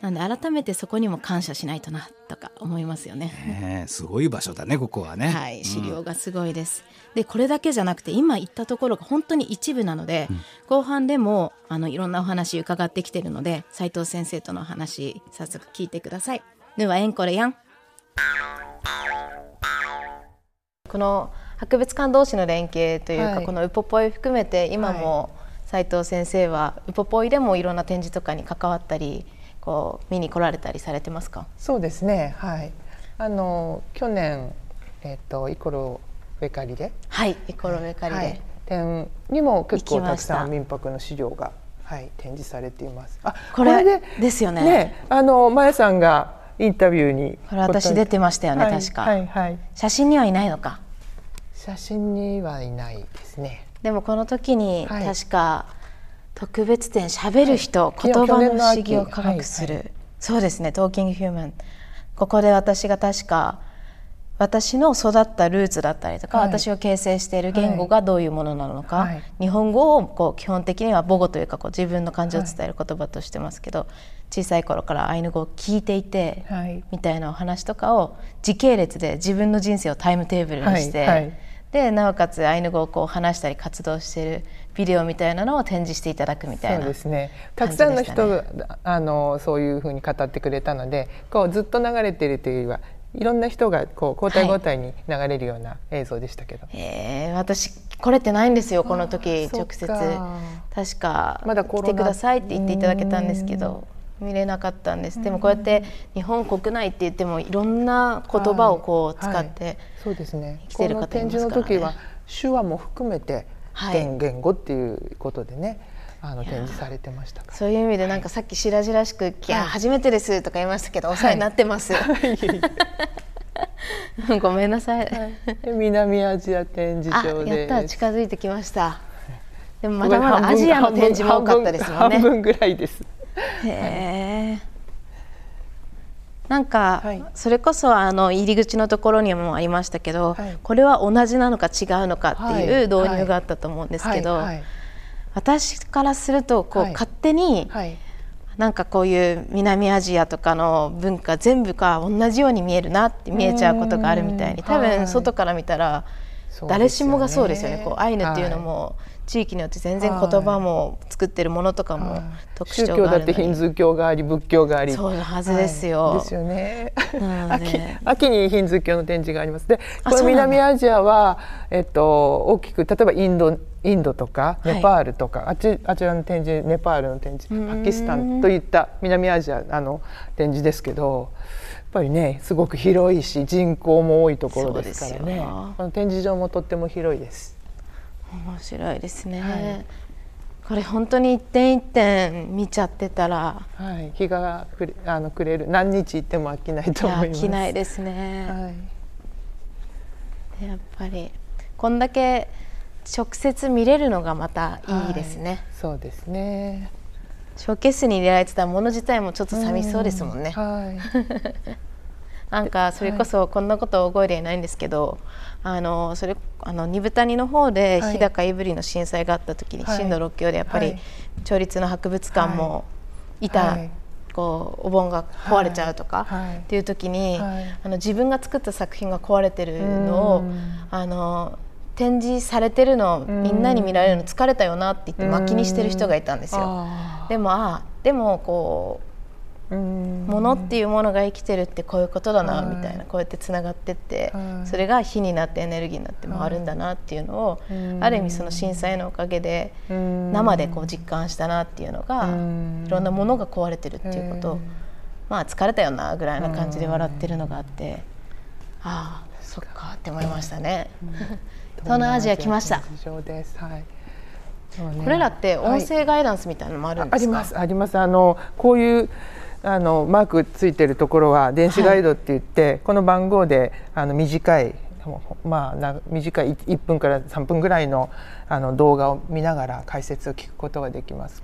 なんで改めてそこにも感謝しないとなとか思いますよね。ねすごい場所だねここはね。はい、資料がすごいです。うん、でこれだけじゃなくて今言ったところが本当に一部なので、うん、後半でもあのいろんなお話伺ってきてるので斉藤先生との話早速聞いてください。ではエンコレやん。この博物館同士の連携というか、はい、このウポポイ含めて今も斉藤先生はウポポイでもいろんな展示とかに関わったり。こう見に来られたりされてますか？そうですね。はい。あの去年えっ、ー、とイコロベカリで。はいイコロベカリで、はい、展にも結構たくさん民泊の資料がはい展示されています。あこれでですよね。ねあのまやさんがインタビューにこれ私出てましたよね、はい、確か、はいはい、写真にはいないのか？写真にはいないですね。でもこの時に確か、はい特別展しゃべる人、はい、言葉の不思議を科学する、はいはい、そうですねトーキングヒューマンここで私が確か私の育ったルーツだったりとか、はい、私を形成している言語がどういうものなのか、はい、日本語をこう基本的には母語というかこう自分の感情を伝える言葉としてますけど、はい、小さい頃からアイヌ語を聞いていて、みたいなお話とかを時系列で自分の人生をタイムテーブルにして、でなおかつアイヌ語をこう話したり活動しているビデオみたいなのを展示していただくみたいな、そうですね。たくさんの人があのそういうふうに語ってくれたのでこうずっと流れているというよりはいろんな人がこう交代交代に流れるような映像でしたけど、はい、えー、私来れてないんですよこの時直接。確かまだ来てくださいって言っていただけたんですけど見れなかったんです。でもこうやって日本国内って言ってもいろんな言葉をこう使って、はい。はい、そうですね。来てる方いますから、ね、展示の時は手話も含めて言言語っていうことでね、あの展示されてましたそういう意味でなんかさっき白々しく「いや初めてです」とか言いましたけど、お世話になってます。ごめんなさい、南アジア展示場でやった。近づいてきました。でもまだまだアジアの展示も多かったですもんね。半分ぐらいです。へえなんか、はい、それこそあの入り口のところにもありましたけど、はい、これは同じなのか違うのかっていう導入があったと思うんですけど、私からするとこう、勝手に、なんかこういう南アジアとかの文化全部が同じように見えるなって見えちゃうことがあるみたいに多分外から見たら誰しもがそうですよね。こうアイヌっていうのも地域によって全然言葉も作ってるものとかも特徴がある宗教だってヒンズー教があり仏教があり。そういうはずですよ、はい、ですよね。秋秋にヒンズー教の展示があります。でこの南アジアはえっと大きく例えばインドインドとかネパールとか、はい、あちあちらの展示ネパールの展示パキスタンといった南アジアあの展示ですけどやっぱりねすごく広いし人口も多いところですからね。この展示場もとっても広いです。面白いですね、はい、これ本当に一点一点見ちゃってたら、はい、日がくれあのくれる。何日行っても飽きないと思います。飽きないですね、はい、やっぱりこんだけ直接見れるのがまたいいですね、はい、そうですね。ショーケースに入れられてたもの自体もちょっと寂しそうですもんね、はい。なんかそれこそこんなこと覚えていないんですけど、はい、あのそれあの二部谷の方で日高いぶりの震災があった時に、はい、震度6強でやっぱり町立の博物館も板、こうお盆が壊れちゃうとか、っていう時に、あの自分が作った作品が壊れてるのをあの展示されてるのみんなに見られるの疲れたよなって言って巻きにしてる人がいたんですよ。でもあでもこうものっていうものが生きてるってこういうことだなみたいなこうやってつながってってそれが火になってエネルギーになって回るんだなっていうのをある意味その震災のおかげで生でこう実感したなっていうのがいろんなものが壊れてるっていうこと。まあ疲れたよなぐらいな感じで笑ってるのがあってああそっかって思いましたね。東南アジア来ました。はい。これらって音声ガイダンスみたいなのもあるんですか、はい、ありますあります。あのこういうあのマークついてるところは電子ガイドって言って、はい、この番号であの短いまあな短い1分から3分ぐらいのあの動画を見ながら解説を聞くことができます。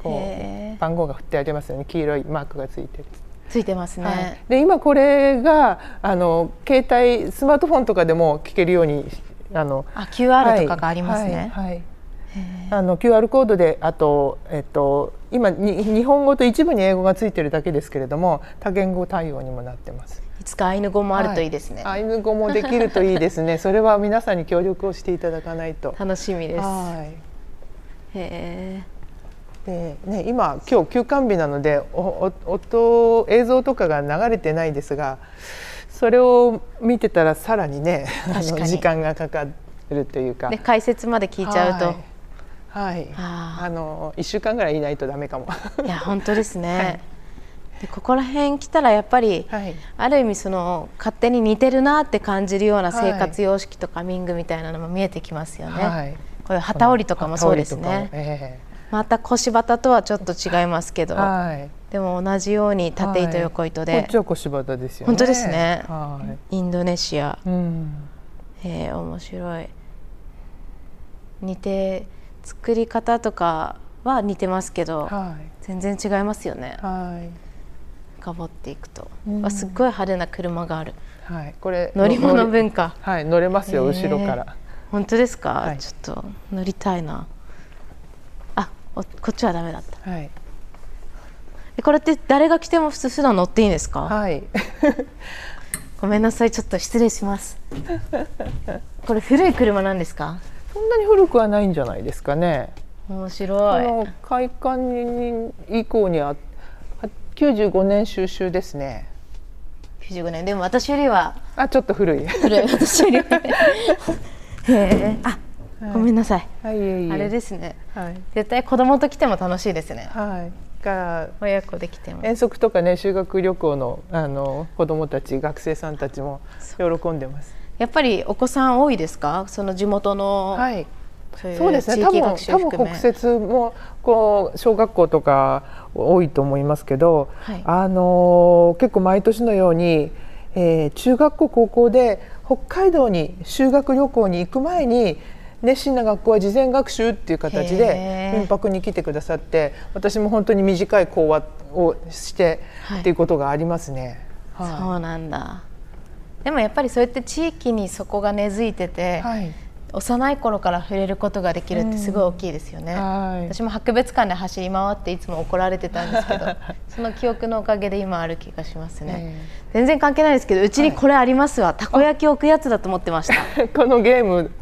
番号が振ってありますよね。黄色いマークがついてる。ついてますね。はい、で今これがあの携帯スマートフォンとかでも聞けるようにあのあ QR とかがありますね。はい、はいあの QR コードであと、えっと、今に日本語と一部に英語がついてるだけですけれども多言語対応にもなってます。いつかアイヌ語もあるといいですね、はい、アイヌ語もできるといいですね。それは皆さんに協力をしていただかないと。楽しみです。はい。へでね、今今日休館日なのでお音映像とかが流れてないですがそれを見てたらさらにね時間がかかるというか。で解説まで聞いちゃうと。はいはい、あの一週間ぐらいいないとダメかも。いや 本当ですね。はいでここら辺来たらやっぱり、はい、ある意味その勝手に似てるなって感じるような生活様式とか民具みたいなのも見えてきますよね。はい、こういう旗織りとかもそうですね。えー、また腰旗とはちょっと違いますけど、はい、でも同じように縦糸横糸で、こっちは腰旗ですよね。本当ですね。インドネシア、うん、えー、面白い。似て作り方とかは似てますけど、はい、全然違いますよね。はい。深掘っていくと、うん、すっごい派手な車がある。はい。これ乗り物文化。はい、乗れますよ、後ろから。本当ですか、はい、ちょっと乗りたいな。あ、こっちはダメだった。はい。これって誰が来ても普通普段乗っていいんですか？はい。ごめんなさい、ちょっと失礼します。これ古い車なんですか？そんなに古くはないんじゃないですかね。面白い。の開館以降には95年収集ですね。95年でも私よりはあちょっと古い。古い私より。へえ。あ、ごめんなさい。はい、あれですね。はい。絶対子供と来ても楽しいですね。はい。から親子で来ても遠足とかね修学旅行のあの子供たち学生さんたちも喜んでます。やっぱりお子さん多いですか？その地元の、はい、そうですね。多分多分国設もこう小学校とか多いと思いますけど、はい、あの結構毎年のように、えー、中学校高校で北海道に修学旅行に行く前に熱心な学校は事前学習っていう形で民泊に来てくださって私も本当に短い講話をしてっていうことがありますね。はい、そうなんだでもやっぱりそうやって地域にそこが根付いてて、はい、幼い頃から触れることができるってすごい大きいですよね、うん。はい、私も博物館で走り回っていつも怒られてたんですけど その記憶のおかげで今ある気がしますね、えー、全然関係ないですけどうちにこれありますわ、はい、たこ焼き置くやつだと思ってました。このゲーム。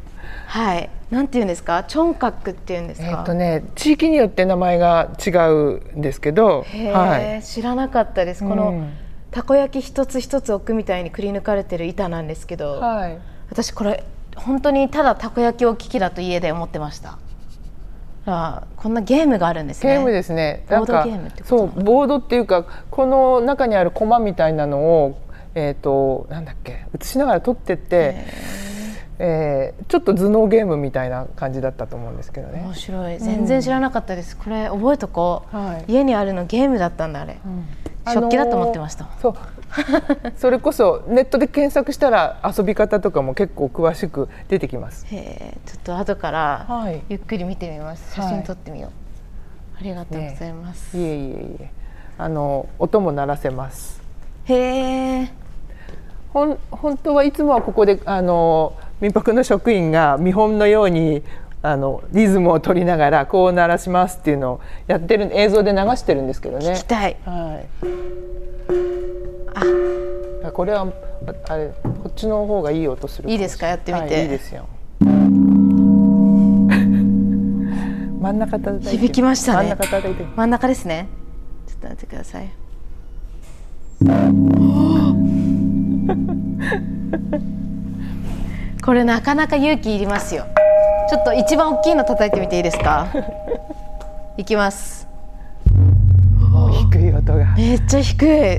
はい。なんていうんですか？チョンカックっていうんですか？えっ、とね地域によって名前が違うんですけど、はい、知らなかったです。この、うんたこ焼き一つ一つ置くみたいにくり抜かれてる板なんですけど、はい、私これ本当にただたこ焼き置き機だと家で思ってました。あこんなゲームがあるんですね。ゲームですね。ボードゲームってそうボードっていうかこの中にあるコマみたいなのをえっ、ー、となんだっけ写しながら取ってってえー、ちょっと頭脳ゲームみたいな感じだったと思うんですけどね。面白い。全然知らなかったです、うん、これ覚えとこう、はい、家にあるのゲームだったんだあれ、うん。食器だと思ってました、そう。それこそネットで検索したら遊び方とかも結構詳しく出てきます。へえちょっと後からゆっくり見てみます、はい、写真撮ってみよう、ありがとうございます、ね、いえいえいえ。あの音も鳴らせます。へえほん本当はいつもはここであの民泊の職員が見本のようにあのリズムを取りながらこう鳴らしますっていうのをやってる映像で流してるんですけどね聞き。たいはい。あ、これはあれこっちの方がいい音する。いいですか？やってみてはいいいですよ。真ん中叩いて。響きましたね真ん中叩いて。真ん中ですねちょっと待ってください これなかなか勇気いりますよ。ちょっと一番大きいの叩いてみていいですか？いきます。低い音が。めっちゃ低い。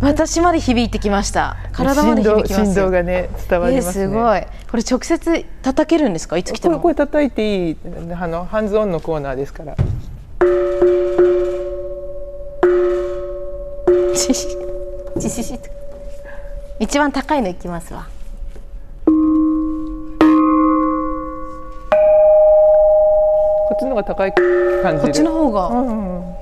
私まで響いてきました。体まで響きますよ。振動がね伝わりえーますね。すごい。これ直接叩けるんですか？いつ来ても？これ叩いていいあのハンズオンのコーナーですから。一番高いのいきますわこっちの方が高い感じる。こっちの方が、うんうん。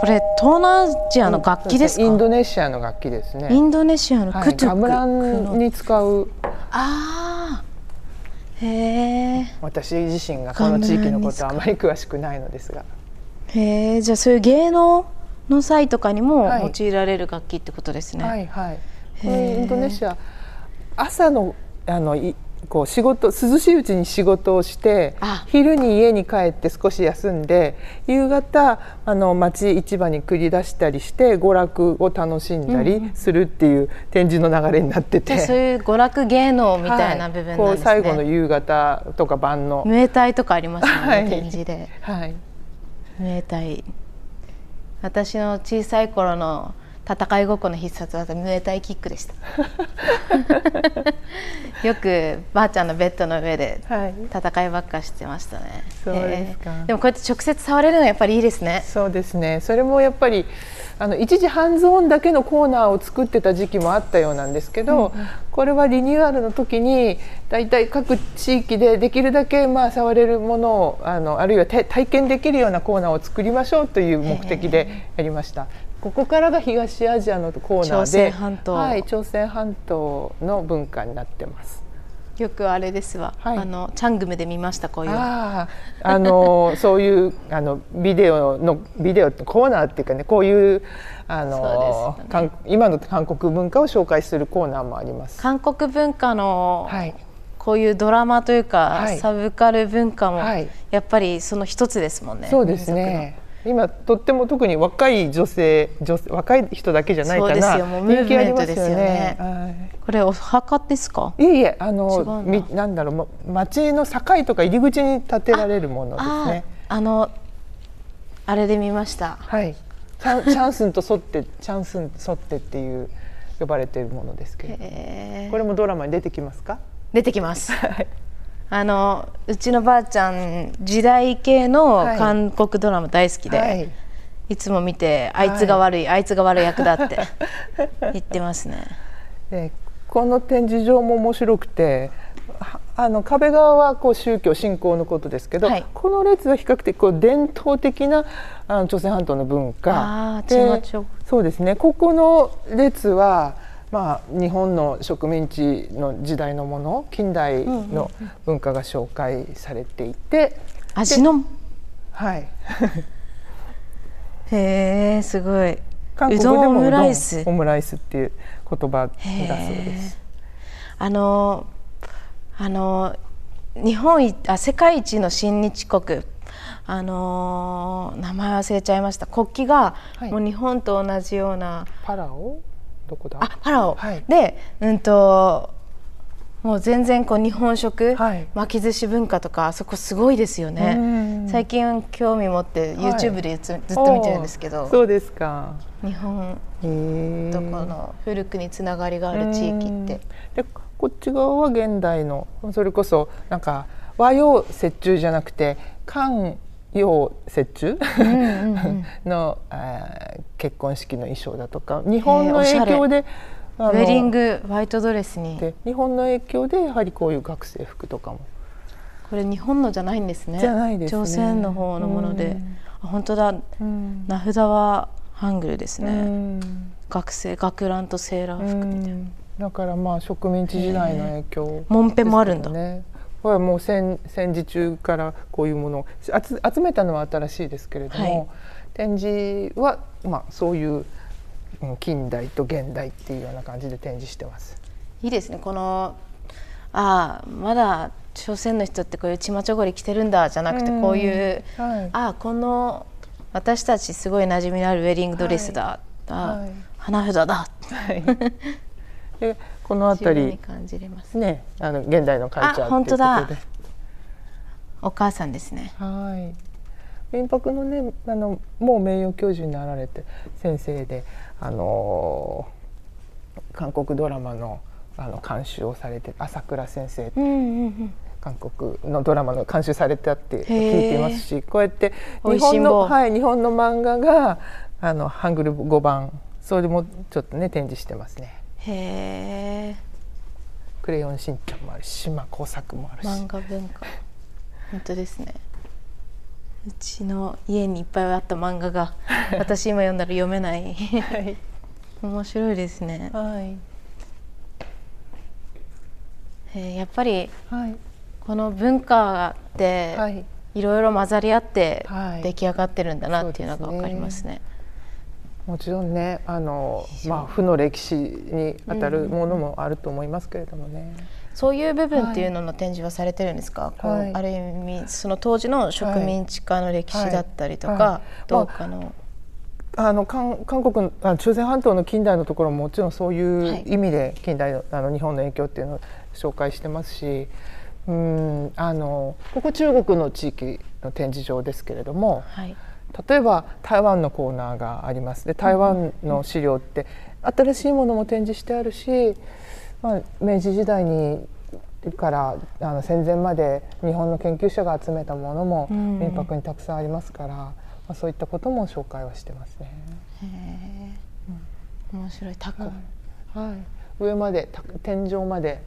これ東南アジアの楽器ですか、インドネシアの楽器ですね。インドネシアのはい、クトゥク、ガムランに使うああへえ私自身がこの地域のことはあまり詳しくないのですが。へえじゃあそういう芸能の際とかにもはい用いられる楽器ってことですね、はいはい。こへーれインドネシア朝のあのいこう仕事涼しいうちに仕事をしてあ。昼に家に帰って少し休んで夕方あの町市場に繰り出したりして娯楽を楽しんだりするっていう展示の流れになってて、じゃあそういう娯楽芸能みたいな部分ね、はいこう最後の夕方とか晩の、ムエタイとかありますね、はい。展示で。はい、ムエタイ。私の小さい頃の戦いごっこの必殺技ムエタイキックでした。よくばあちゃんのベッドの上ではい、戦いばっかしてましたね。そうですか。へえ。でもこうやって直接触れるのはやっぱりいいですね。そうですね。それもやっぱりあの一時ハンズオンだけのコーナーを作ってた時期もあったようなんですけど、これはリニューアルの時に大体各地域でできるだけまあ触れるものをあのあるいはて体験できるようなコーナーを作りましょうという目的でやりました。ここからが東アジアのコーナー朝ではい、朝鮮半島の文化になってます。よくあれですわ、はい。あのチャングムで見ましたこういう。のああ、あの そういうあのビデオのビデオってコーナーっていうかね、こういうあの、ね。韓今の韓国文化を紹介するコーナーもあります。韓国文化のはい、こういうドラマというか、はい。サブカル文化もはい。やっぱりその一つですもんね。そうですね。今とっても特に若い女性、女性若い人だけじゃないかなよもうムーブメントですよね。これお墓ですか？いえいえ、あの、なみなんだろう、ま町の境とか入り口に建てられるものですあね。あ、あのあれで見ました。はい。チャンチャンスンと沿って、チャンスン沿ってっていう呼ばれているものですけど。えーこれもドラマに出てきますか？出てきます。はい。あのうちのばあちゃん時代系のはい韓国ドラマ大好きで、はい。い、つも見てあいつが悪い、あいつが悪い役だって 言ってますね。でこの展示場も面白くてはあの壁側はこう宗教信仰のことですけど、はい。この列は比較的こう伝統的なあの朝鮮半島の文化。そうですね。ここの列は、まあ、日本の植民地の時代のもの近代の文化が紹介されていて、味のはい、へえすごい。韓国でうどんもオムライス。オムライスっていう言葉だそうです。あのあの日本いあ世界一の親日国。あの名前忘れちゃいました。国旗がはい。もう日本と同じような、パラオ？どこだ？あパラオ、はい。でうんともう全然こう日本食、はい。巻き寿司文化とかあそこすごいですようねん。最近興味持ってはい。YouTube でず,、ずっと見てるんですけどそうですか。日本とこの古くにつながりがある地域って。でこっち側は現代のそれこそなんか和洋折衷じゃなくて漢洋折衷の、えー結婚式の衣装だとか。日本の影響でウェディングホワイトドレスに。で日本の影響でやはりこういう学生服とかも。これ日本のじゃないんですね。じゃないですね。朝鮮の方のもので。うん。あ本当だ。うん。名札はハングルですね、うん。学生学ランとセーラー服みたいな、うん。だからまあ植民地時代の影響、もんぺもあるんだ。ね。これはもう戦戦時中からこういうものを集集めたのは新しいですけれども、はい。展示はまあそういううん近代と現代っていうような感じで展示してます。いいですね。このああまだ朝鮮の人ってこういうチマチョゴリ着てるんだじゃなくてうん。こういう、はい。ああこの私たちすごい馴染みのあるウェディングドレスだ、ああはい。花札だ。はい、でこの辺り感じれますねあの現代のカルチャーあ本当だ。お母さんですねはい。民泊のね、あのもう名誉教授になられて先生で、あのー韓国ドラマのあの監修をされて朝倉先生、うんうんうん韓国のドラマの監修されたって聞いていますし、こうやって日本のはい日本の漫画があのハングル語版それもちょっとね展示してますね。へえクレヨンしんちゃんもあるし、島工作もあるし。漫画文化本当ですねうちの家にいっぱいあった漫画が 私今読んだら読めないはい。面白いですねはい。えーやっぱりはい。この文化ってはい。いろいろ混ざり合ってはい出来上がってるんだなっていうのが分かりますね。もちろんねあの、まあ、負の歴史にあたるものもあると思いますけれどもね。そういう部分っていうのの展示はされてるんですか、こうはい。ある意味その当時の植民地化の歴史だったりとか、はい。はい。どうかの、あの韓韓国あ朝鮮半島の近代のところももちろんそうはいいう意味で近代のあの日本の影響っていうのを紹介してますしうんあのここ中国の地域の展示場ですけれどもはい例えば台湾のコーナーがあります。で台湾の資料って新しいものも展示してあるし、まあ、明治時代にからあの戦前まで日本の研究者が集めたものもうん。民泊にたくさんありますから、まあ、そういったことも紹介はしてますね。へー。面白い。タコ、はい、上までた天井まで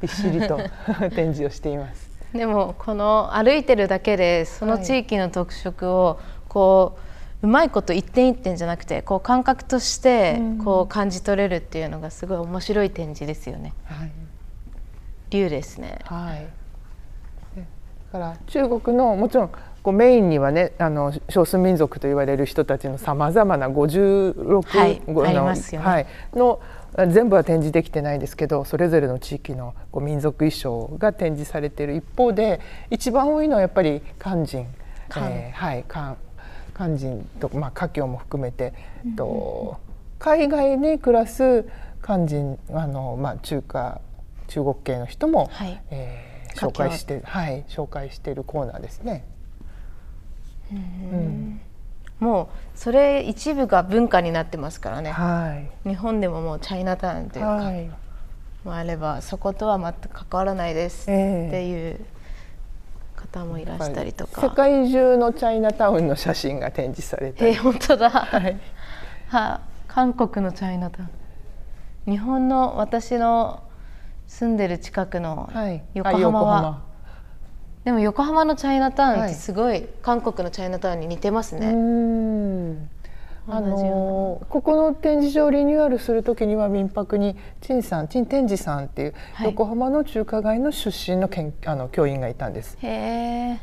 びっしりと 展示をしています。でもこの歩いてるだけでその地域の特色をこううまいこと一点一点じゃなくてこう感覚としてうん。こう感じ取れるっていうのがすごい面白い展示ですよね。はい。竜ですね。はい。でだから中国のもちろんこうメインにはねあの少数民族と言われる人たちのさまざまな56、はいごありますよね。はい、の全部は展示できてないですけどそれぞれの地域のこう民族衣装が展示されている一方で一番多いのはやっぱり漢人、漢。えーはい漢漢人とまあ華僑も含めて、と海外に暮らす漢人あの、まあ、中華中国系の人も、はい。えー紹介しては。い紹介しているコーナーですね。うん。もうそれ一部が文化になってますからね。はい。日本でももうチャイナタウンというか、はい。もあればそことは全く関わらないですっええていう方もいらしたりとか。世界中のチャイナタウンの写真が展示されて、えー本当だ。はい。は韓国のチャイナタウン。日本の私の住んでる近くのはい、横あ浜。は、でも横浜のチャイナタウンっはい。てすごい韓国のチャイナタウンに似てますうね、ーんあのここの展示場をリニューアルするときには民泊に陳さん陳天智さんっていうはい。横浜の中華街の出身のけんあの教員がいたんです。へえ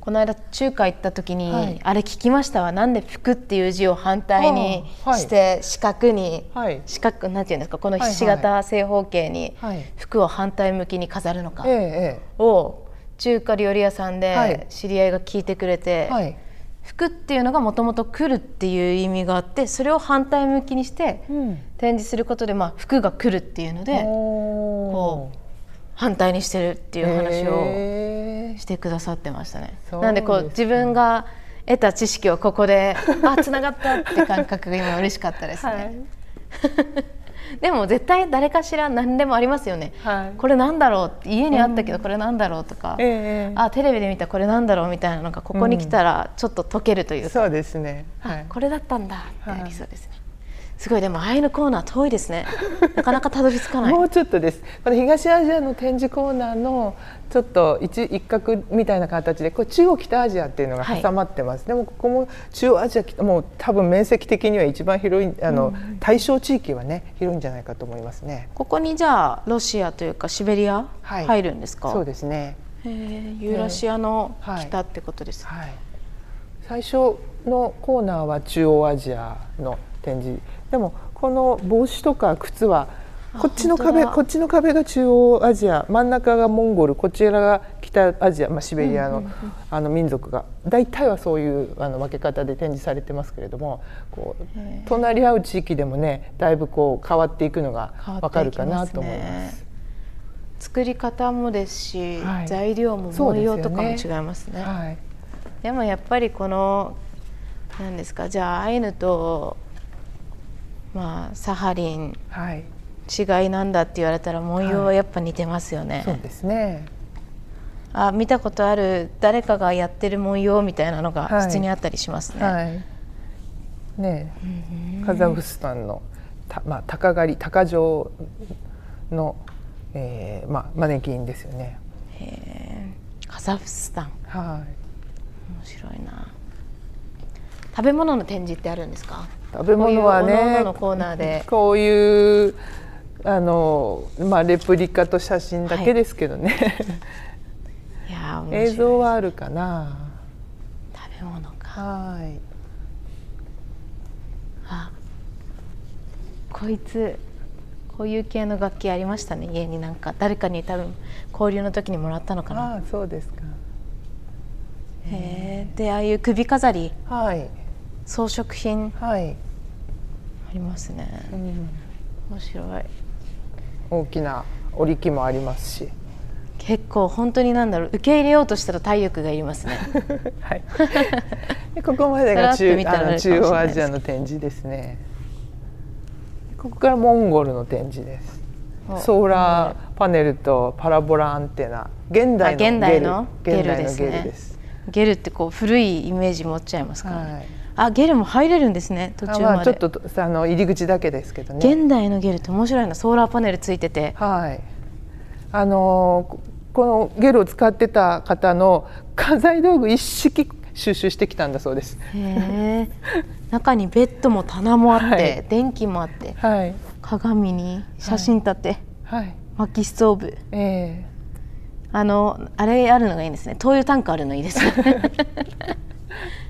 この間中華行った時に、はい。あれ聞きましたわなんで「服」っていう字を反対にして四角に、はい。四角なんていうんですかこのひし形正方形にはい。服を反対向きに飾るのかを中華料理屋さんはでい。知り合いが聞いてくれて、服っていうのがもともと来るっていう意味があってそれを反対向きにしてうん。展示することで、まあ、服が来るっていうのでこ反対にしてるっていう話をえしてくださってましたね。なんでこうね自分が得た知識をここであつながったって感覚が今嬉しかったですね。はい でも絶対誰かしら何でもありますよね。はいこれなんだろう？って家にあったけどこれなんだろうとか、ええあテレビで見たこれなんだろうみたいなのがここに来たらちょっと解けるというか、そうですね。はい。これだったんだってありそうですね。すごい。でもアイヌコーナー遠いですね。なかなかたどり着かない。もうちょっとです。この東アジアの展示コーナーのちょっと一一角みたいな形でこれ中央北アジアっていうのが挟まってます、はい、でもここも中央アジアもう多分面積的には一番広いあの、うん、対象地域はね広いんじゃないかと思いますね。ここにじゃあロシアというかシベリア、はい、入るんですか？そうですね。ユーラシアの北ってことです、はい、はい、最初のコーナーは中央アジアの展示でもこの帽子とか靴はこっちの壁こっちの壁が中央アジア真ん中がモンゴルこちらが北アジア、まあ、シベリアの,、あの民族が。大体はそういうあの分け方で展示されてますけれどもこう隣り合う地域でもねだいぶこう変わっていくのが分かるかなと思います。作り方もですし、はい、材料も文様とかも違いますね。で、ねはい、でもやっぱりこの何ですかじゃあアイヌとまあ、サハリン、はい、違いなんだって言われたら文様はやっぱ似てますよね。はい、そうですねあ見たことある誰かがやってる文様みたいなのが普通にあったりしますね。はい、ねカザフスタンのた、まあ、鷹狩り鷹城の、えーまあ、マネキンですよね。カザフスタン。はい。面白いな。食べ物の展示ってあるんですか？食べ物はね こういうあの、まあ、レプリカと写真だけですけどね、はい、映像はあるかな。食べ物か。はい。あこいつこういう系の楽器ありましたね。家になんか誰かに多分交流の時にもらったのかな。あそうですか。へえでああいう首飾り。はい。装飾品、はい、ありますね、うん、面白い。大きな織り機もありますし。結構本当になんだろう受け入れようとしたら体力がいりますね。はい。でここまでが中中央アジアの展示ですね。ここからモンゴルの展示です。ソーラーパネルとパラボラアンテナ。現代のゲル。現代のゲルです、ね、ゲルってこう古いイメージ持っちゃいますか？ら、ね、はいあゲルも入れるんですね途中まで、ちょっとあの入り口だけですけどね。現代のゲルって面白いなソーラーパネルついてて。はい。あのこのゲルを使ってた方の家財道具一式収集してきたんだそうです。へ中にベッドも棚もあって、はい、電気もあって、はい、鏡に写真立て、はい、薪ストーブ、えー、あのあれあるのがいいんですね。灯油タンクあるのいいですね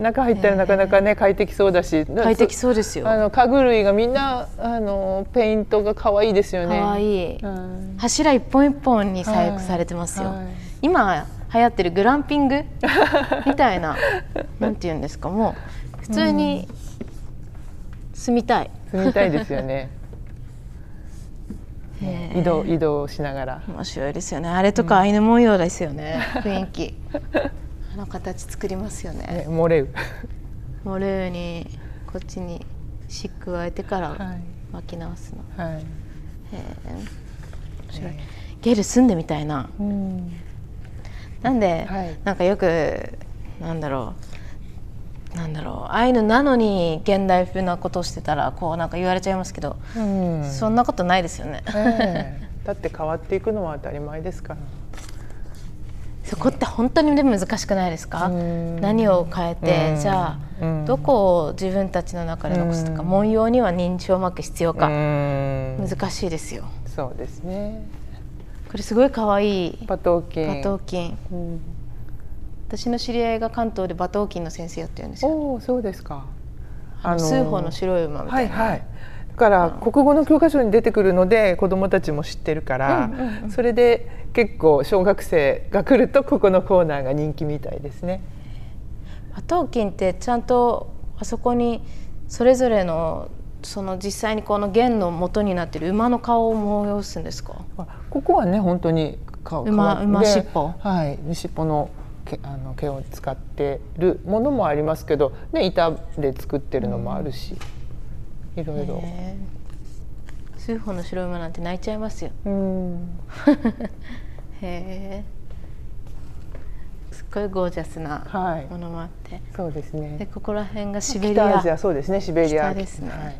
中入ったらなかなかね快適そうだし。快適そうですよ。あの家具類がみんなあのペイントが可愛いですよね。可愛い、うん、柱一本一本に細工されてますよ、はい。はい、今流行ってるグランピング？みたいななんて言うんですか？もう普通に住みたい、うん、住みたいですよね。移動移動しながら。面白いですよね。あれとかアイヌ模様ですよね、うん、雰囲気。あ の形作りますよね。ねモレウ。モレウにこっちにし加えてから巻き直すの。はい。へえ。面白い。ゲル住んでみたいな。うん、なんで、はい、なんかよくなんだろう。なんだろうアイヌなのに現代風なことをしてたらこうなんか言われちゃいますけど、うん、そんなことないですよね、えー、だって変わっていくのは当たり前ですからそこって本当に難しくないですか？何を変えてじゃあどこを自分たちの中で残すとか文様には認証マーク必要か。難しいですよ。そうですね。これすごい可愛い。馬頭琴。馬頭琴、私の知り合いが関東で馬頭琴の先生やってるんですよ。おそうですか。あの数歩の白い馬みたいな、はいはいから国語の教科書に出てくるので子どもたちも知ってるから、それで結構小学生が来るとここのコーナーが人気みたいですね。馬頭琴ってちゃんとあそこにそれぞれのその実際にこの弦の元になっている馬の顔を催すんですか？ここはね本当に馬馬尻尾はい尻尾の毛あの毛を使ってるものもありますけど、ね、板で作ってるのもあるし。うんいろいろ。数歩の白馬なんて泣いちゃいますよ。へえ。すっごいゴージャスなものもあって、はい、そうですね。でここら辺がシベリア。そうですね。シベリアですね、はい、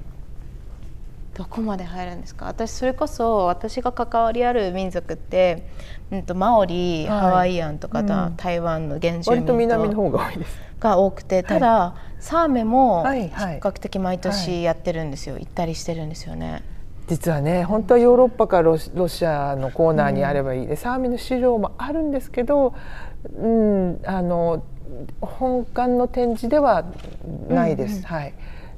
どこまで入るんですか？私それこそ私が関わりある民族って、うん、とマオリ、はい。ハワイアンとか、うん。台湾の原住民割と南のと方が多いです。が多くてただ、サーメも比はいはい。較的毎年やってるんですよ、行ったりしてるんですよね。実はね本当はヨーロッパかロシアのコーナーにあればいい。で、サーミの資料もあるんですけど、うん、あの本館の展示ではないです。はい、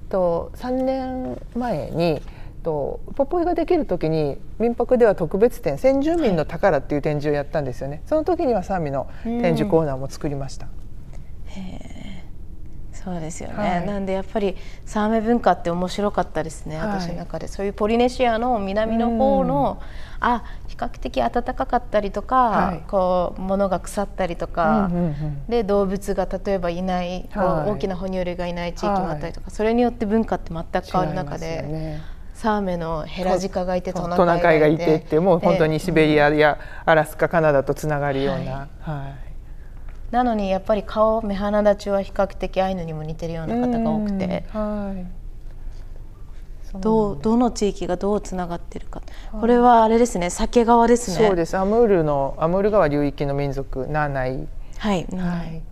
と3年前にとポポイができる時に民泊では特別展「先住民の宝」っていう展示をやったんですよね。その時にはサーミの展示コーナーも作りました。そうですよね、はい。なんでやっぱりサーメ文化って面白かったですね、はい。私の中で。そういうポリネシアの南の方の、あ比較的暖かかったりとか、はい。こう物が腐ったりとか、うんうんうん。で動物が例えばいない、大きな哺乳類がいない地域もあったりとか、それによって文化って全く変わる中で、サーメのヘラジカがいてトナカイがいて。てってもう本当にでシベリアやアラスカカナダとつながるような、はい。なのにやっぱり顔目鼻立ちは比較的アイヌにも似てるような方が多くて。どうどの地域がどうつながってるか、これはあれですね酒川ですね。そうです。アムールのアムール川流域の民族ナーナイ、はい、はい、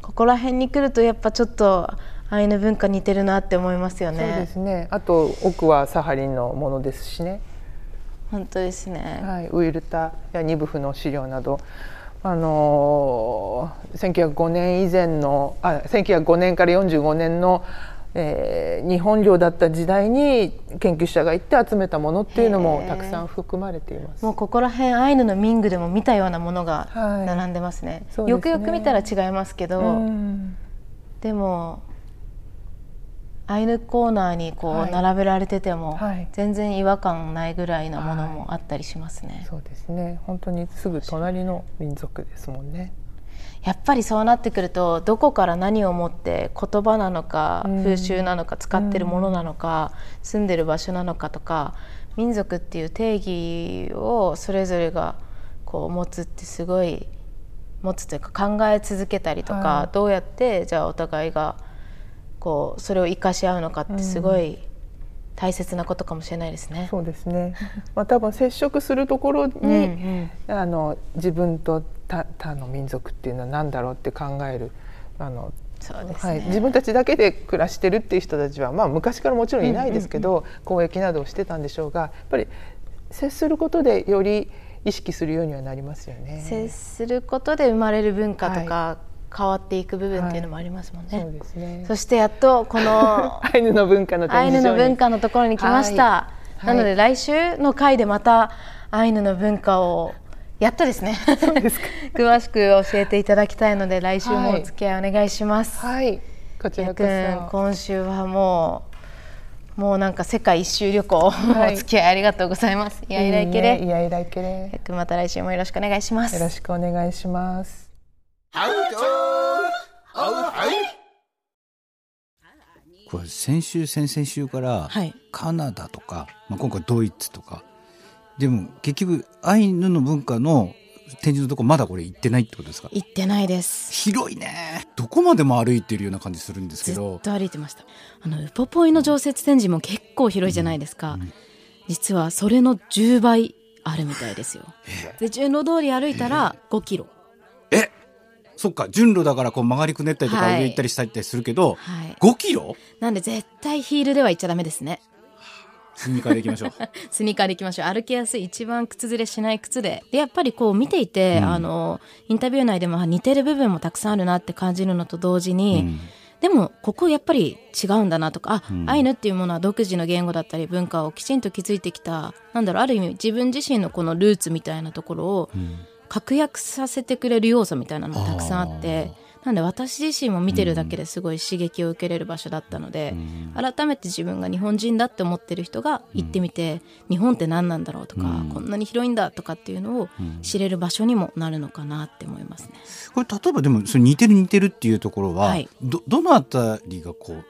ここら辺に来るとやっぱちょっとアイヌ文化似てるなって思いますよそうでねすね。あと奥はサハリンのものですしね、本当ですね、はい、ウイルタやニブフの資料など。あのー、1905年以前のあ1905年から45年の、えー日本領だった時代に研究者が行って集めたものっていうのもたくさん含まれています。もうここら辺アイヌの民具でも見たようなものがはい。並んでますね,、そうですね。よくよく見たら違いますけど、うん。でもアイヌコーナーにこうはい。並べられてても、はい。全然違和感ないぐらいなものもあったりしますね、そうですね。本当にすぐ隣の民族ですもんね。やっぱりそうなってくるとどこから何をもって言葉なのかうん。風習なのか使ってるものなのか住んでる場所なのかとか民族っていう定義をそれぞれがこう持つってすごい持つというか考え続けたりとか、はい。どうやってじゃあお互いがこうそれを生かし合うのかってすごい大切なことかもしれないですね。そうですね。まあ多分接触するところに、うんうんあの自分と他他の民族っていうのは何だろうって考えるあの。そうですね、はい、自分たちだけで暮らしてるっていう人たちは、まあ、昔からもちろんいないですけど、交易などをしてたんでしょうがやっぱり接することでより意識するようにはなりますよね。接することで生まれる文化とか、変わっていく部分っていうのもありますもんね。そうですね。そしてやっとこの アイヌの文化の展アイヌの文化のところに来ました。はいなので来週の回でまたアイヌの文化をやっとですね 詳しく教えていただきたいので来週もお付き合いお願いします。はい、こちやらこそ。今週はもうもうなんか世界一周旅行、はいお付き合いありがとうございます。いやいらいけれ。いやいらいけれ。また来週もよろしくお願いします。よろしくお願いします。これ先週先々週からはい。カナダとか、まあ、今回ドイツとか。でも結局アイヌの文化の展示のとこまだこれ行ってないってことですか？行ってないです。広いね。どこまでも歩いてるような感じするんですけずっどと歩いてました。あのウポポイの常設展示も結構広いじゃないですか、実はそれの10倍あるみたいですよ。で順路通り歩いたら5キロ。え？そっか順路だからこう曲がりくねったりとかはい。上行ったりしたりするけど、はい。5キロ？なんで絶対ヒールでは行っちゃダメですね。スニーカーで行きましょう。スニーカーで行きましょう。歩きやすい一番靴ずれしない靴で。でやっぱりこう見ていて、あのインタビュー内でもあ似てる部分もたくさんあるなって感じるのと同時に、うん。でもここやっぱり違うんだなとかあ、うんアイヌっていうものは独自の言語だったり文化をきちんと築いてきたなんだろうある意味自分自身のこのルーツみたいなところをうん確約させてくれる要素みたいなのもたくさんあってなんで私自身も見てるだけですごい刺激を受けれる場所だったので、改めて自分が日本人だって思ってる人が行ってみて、日本って何なんだろうとか、うん。こんなに広いんだとかっていうのを知れる場所にもなるのかなって思いますね。これ例えばでもそれ似てる似てるっていうところは、はい。どどのあたりがこう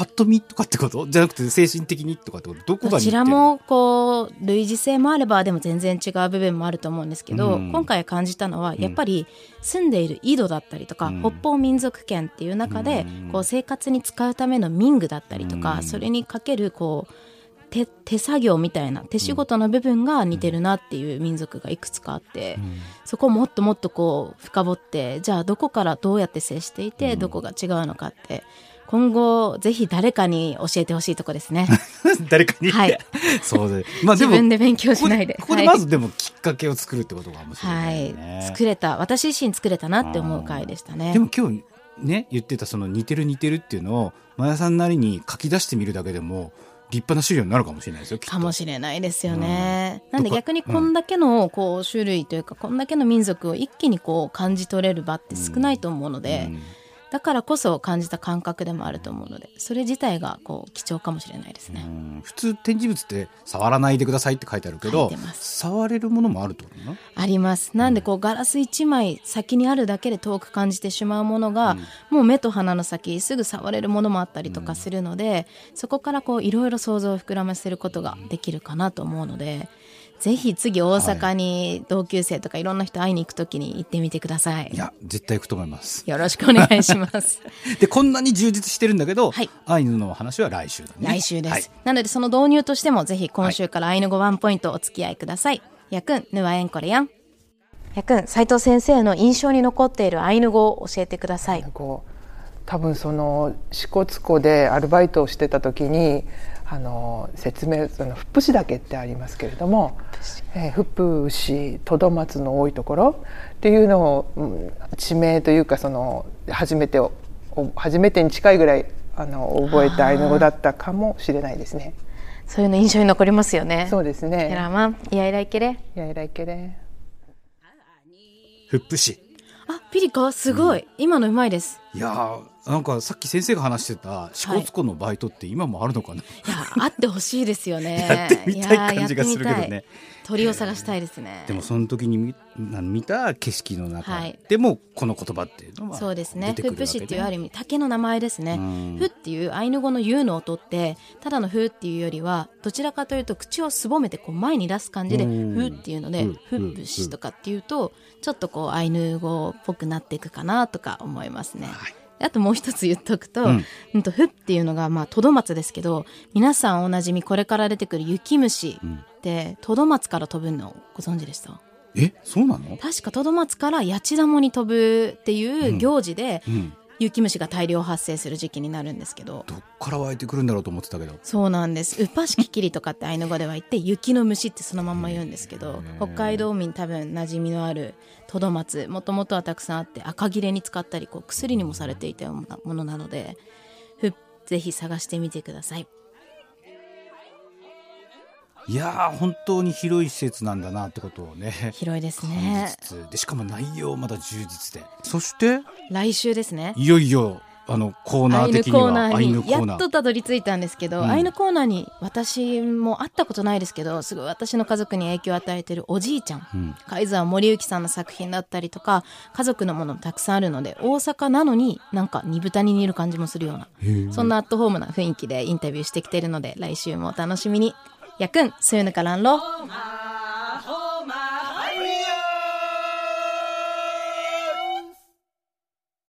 パッと見とかってこと？じゃなくて精神的にとかってこと？どこがどちらもこう類似性もあればでも全然違う部分もあると思うんですけど、うん。今回感じたのはやっぱり住んでいる井戸だったりとか、うん。北方民族圏っていう中でうん。こう生活に使うための民具だったりとか、うん。それにかけるこう手手作業みたいな手仕事の部分が似てるなっていう民族がいくつかあって、そこをもっともっとこう深掘ってじゃあどこからどうやって接していて、どこが違うのかって今後ぜひ誰かに教えてほしいとこですね。誰かに、はい。そうで。まあ自分で勉強しないで。ここでまずでもきっかけを作るってことかもしれなはい。い、ね、作れた。私自身作れたなって思う回でしたね。でも今日ね言ってたその似てる似てるっていうのをマヤさんなりに書き出してみるだけでも立派な資料になるかもしれないですよかもしれないですよね、うん。なんで逆にこんだけのこう種類というかこんだけの民族を一気にこう感じ取れる場って少ないと思うので、うんだからこそ感じた感覚でもあると思うのでそれ自体がこう貴重かもしれないですね、うん。普通展示物って触らないでくださいって書いてあるけ書ど触れるものもあるとなあります。なんでこうガラス1枚先にあるだけで遠く感じてしまうものが、もう目と鼻の先すぐ触れるものもあったりとかするので、そこからこういろいろ想像を膨らませることができるかなと思うのでぜひ次大阪に同級生とかいろんな人会いに行くときに行ってみてください。い。や絶対行くと思います。よろしくお願いします。でこんなに充実してるんだけど、はい。アイヌの話は来週だね。来週です、はい。なのでその導入としてもぜひ今週からアイヌ語ワンポイントお付き合いください、やくんぬわえんこれやん。やくん斉藤先生の印象に残っているアイヌ語を教えてください。こう多分その支笏湖でアルバイトをしてた時にあの説明そのフップシ岳ってありますけれどもえーフップシトドマツの多いところっていうのを、うん地名というかその初めてをお初めてに近いぐらいあの覚えたアイヌ語だったかもしれないですね。そういうの印象に残りますよね。そうですヘラね。マンいやいらいけれ。いやいらいけれ。フップシあピリカすごい、今のうまいですいやーなんかさっき先生が話してた支笏湖のバイトって今もあるのかな、いやあってほしいですよね。やってみたい感じがするけどね。鳥を探したいですね。でもその時に見な見た景色の中。はい。でもこの言葉っていうのはそうですね。フップシっていうある意味竹の名前ですね。うん。フっていうアイヌ語の U の音ってただのフっていうよりはどちらかというと口をすぼめてこう前に出す感じでうん。フっていうのでうん。フップシとかっていうとちょっとこうアイヌ語っぽくなっていくかなとか思いますね。はいあともう一つ言っとくと、ううんん、とフっていうのがまあトドマツですけど皆さんおなじみこれから出てくる雪虫ってトドマツから飛ぶのご存知でした？えそうなの、確かトドマツからヤチダモに飛ぶっていう行事で、うん、雪虫が大量発生する時期になるんですけど。どっから湧いてくるんだろうと思ってたけど。そうなんです。ウッパシキキリとかってアイヌ語では言って雪の虫ってそのまんま言うんですけど北海道民多分馴染みのあるトドマツもともとはたくさんあって赤切れに使ったりこう薬にもされていたようなものなのでふぜひ探してみてくださいいやー本当に広い施設なんだなってことをね広いです感ねでしかも内容まだ充実で。そして？来週ですね。いよいよあのコーナー的にはコーナーアイヌにやコーナー。っとたどり着いたんですけど、うん。アイヌコーナーに私も会ったことないですけどすごい私の家族に影響を与えてるおじいちゃん、うん。海沢森幸さんの作品だったりとか家族のものもたくさんあるので大阪なのになんか煮豚に似る感じもするような。そんなアットホームな雰囲気でインタビューしてきてるので来週もお楽しみに役ん、そういうのからんろ。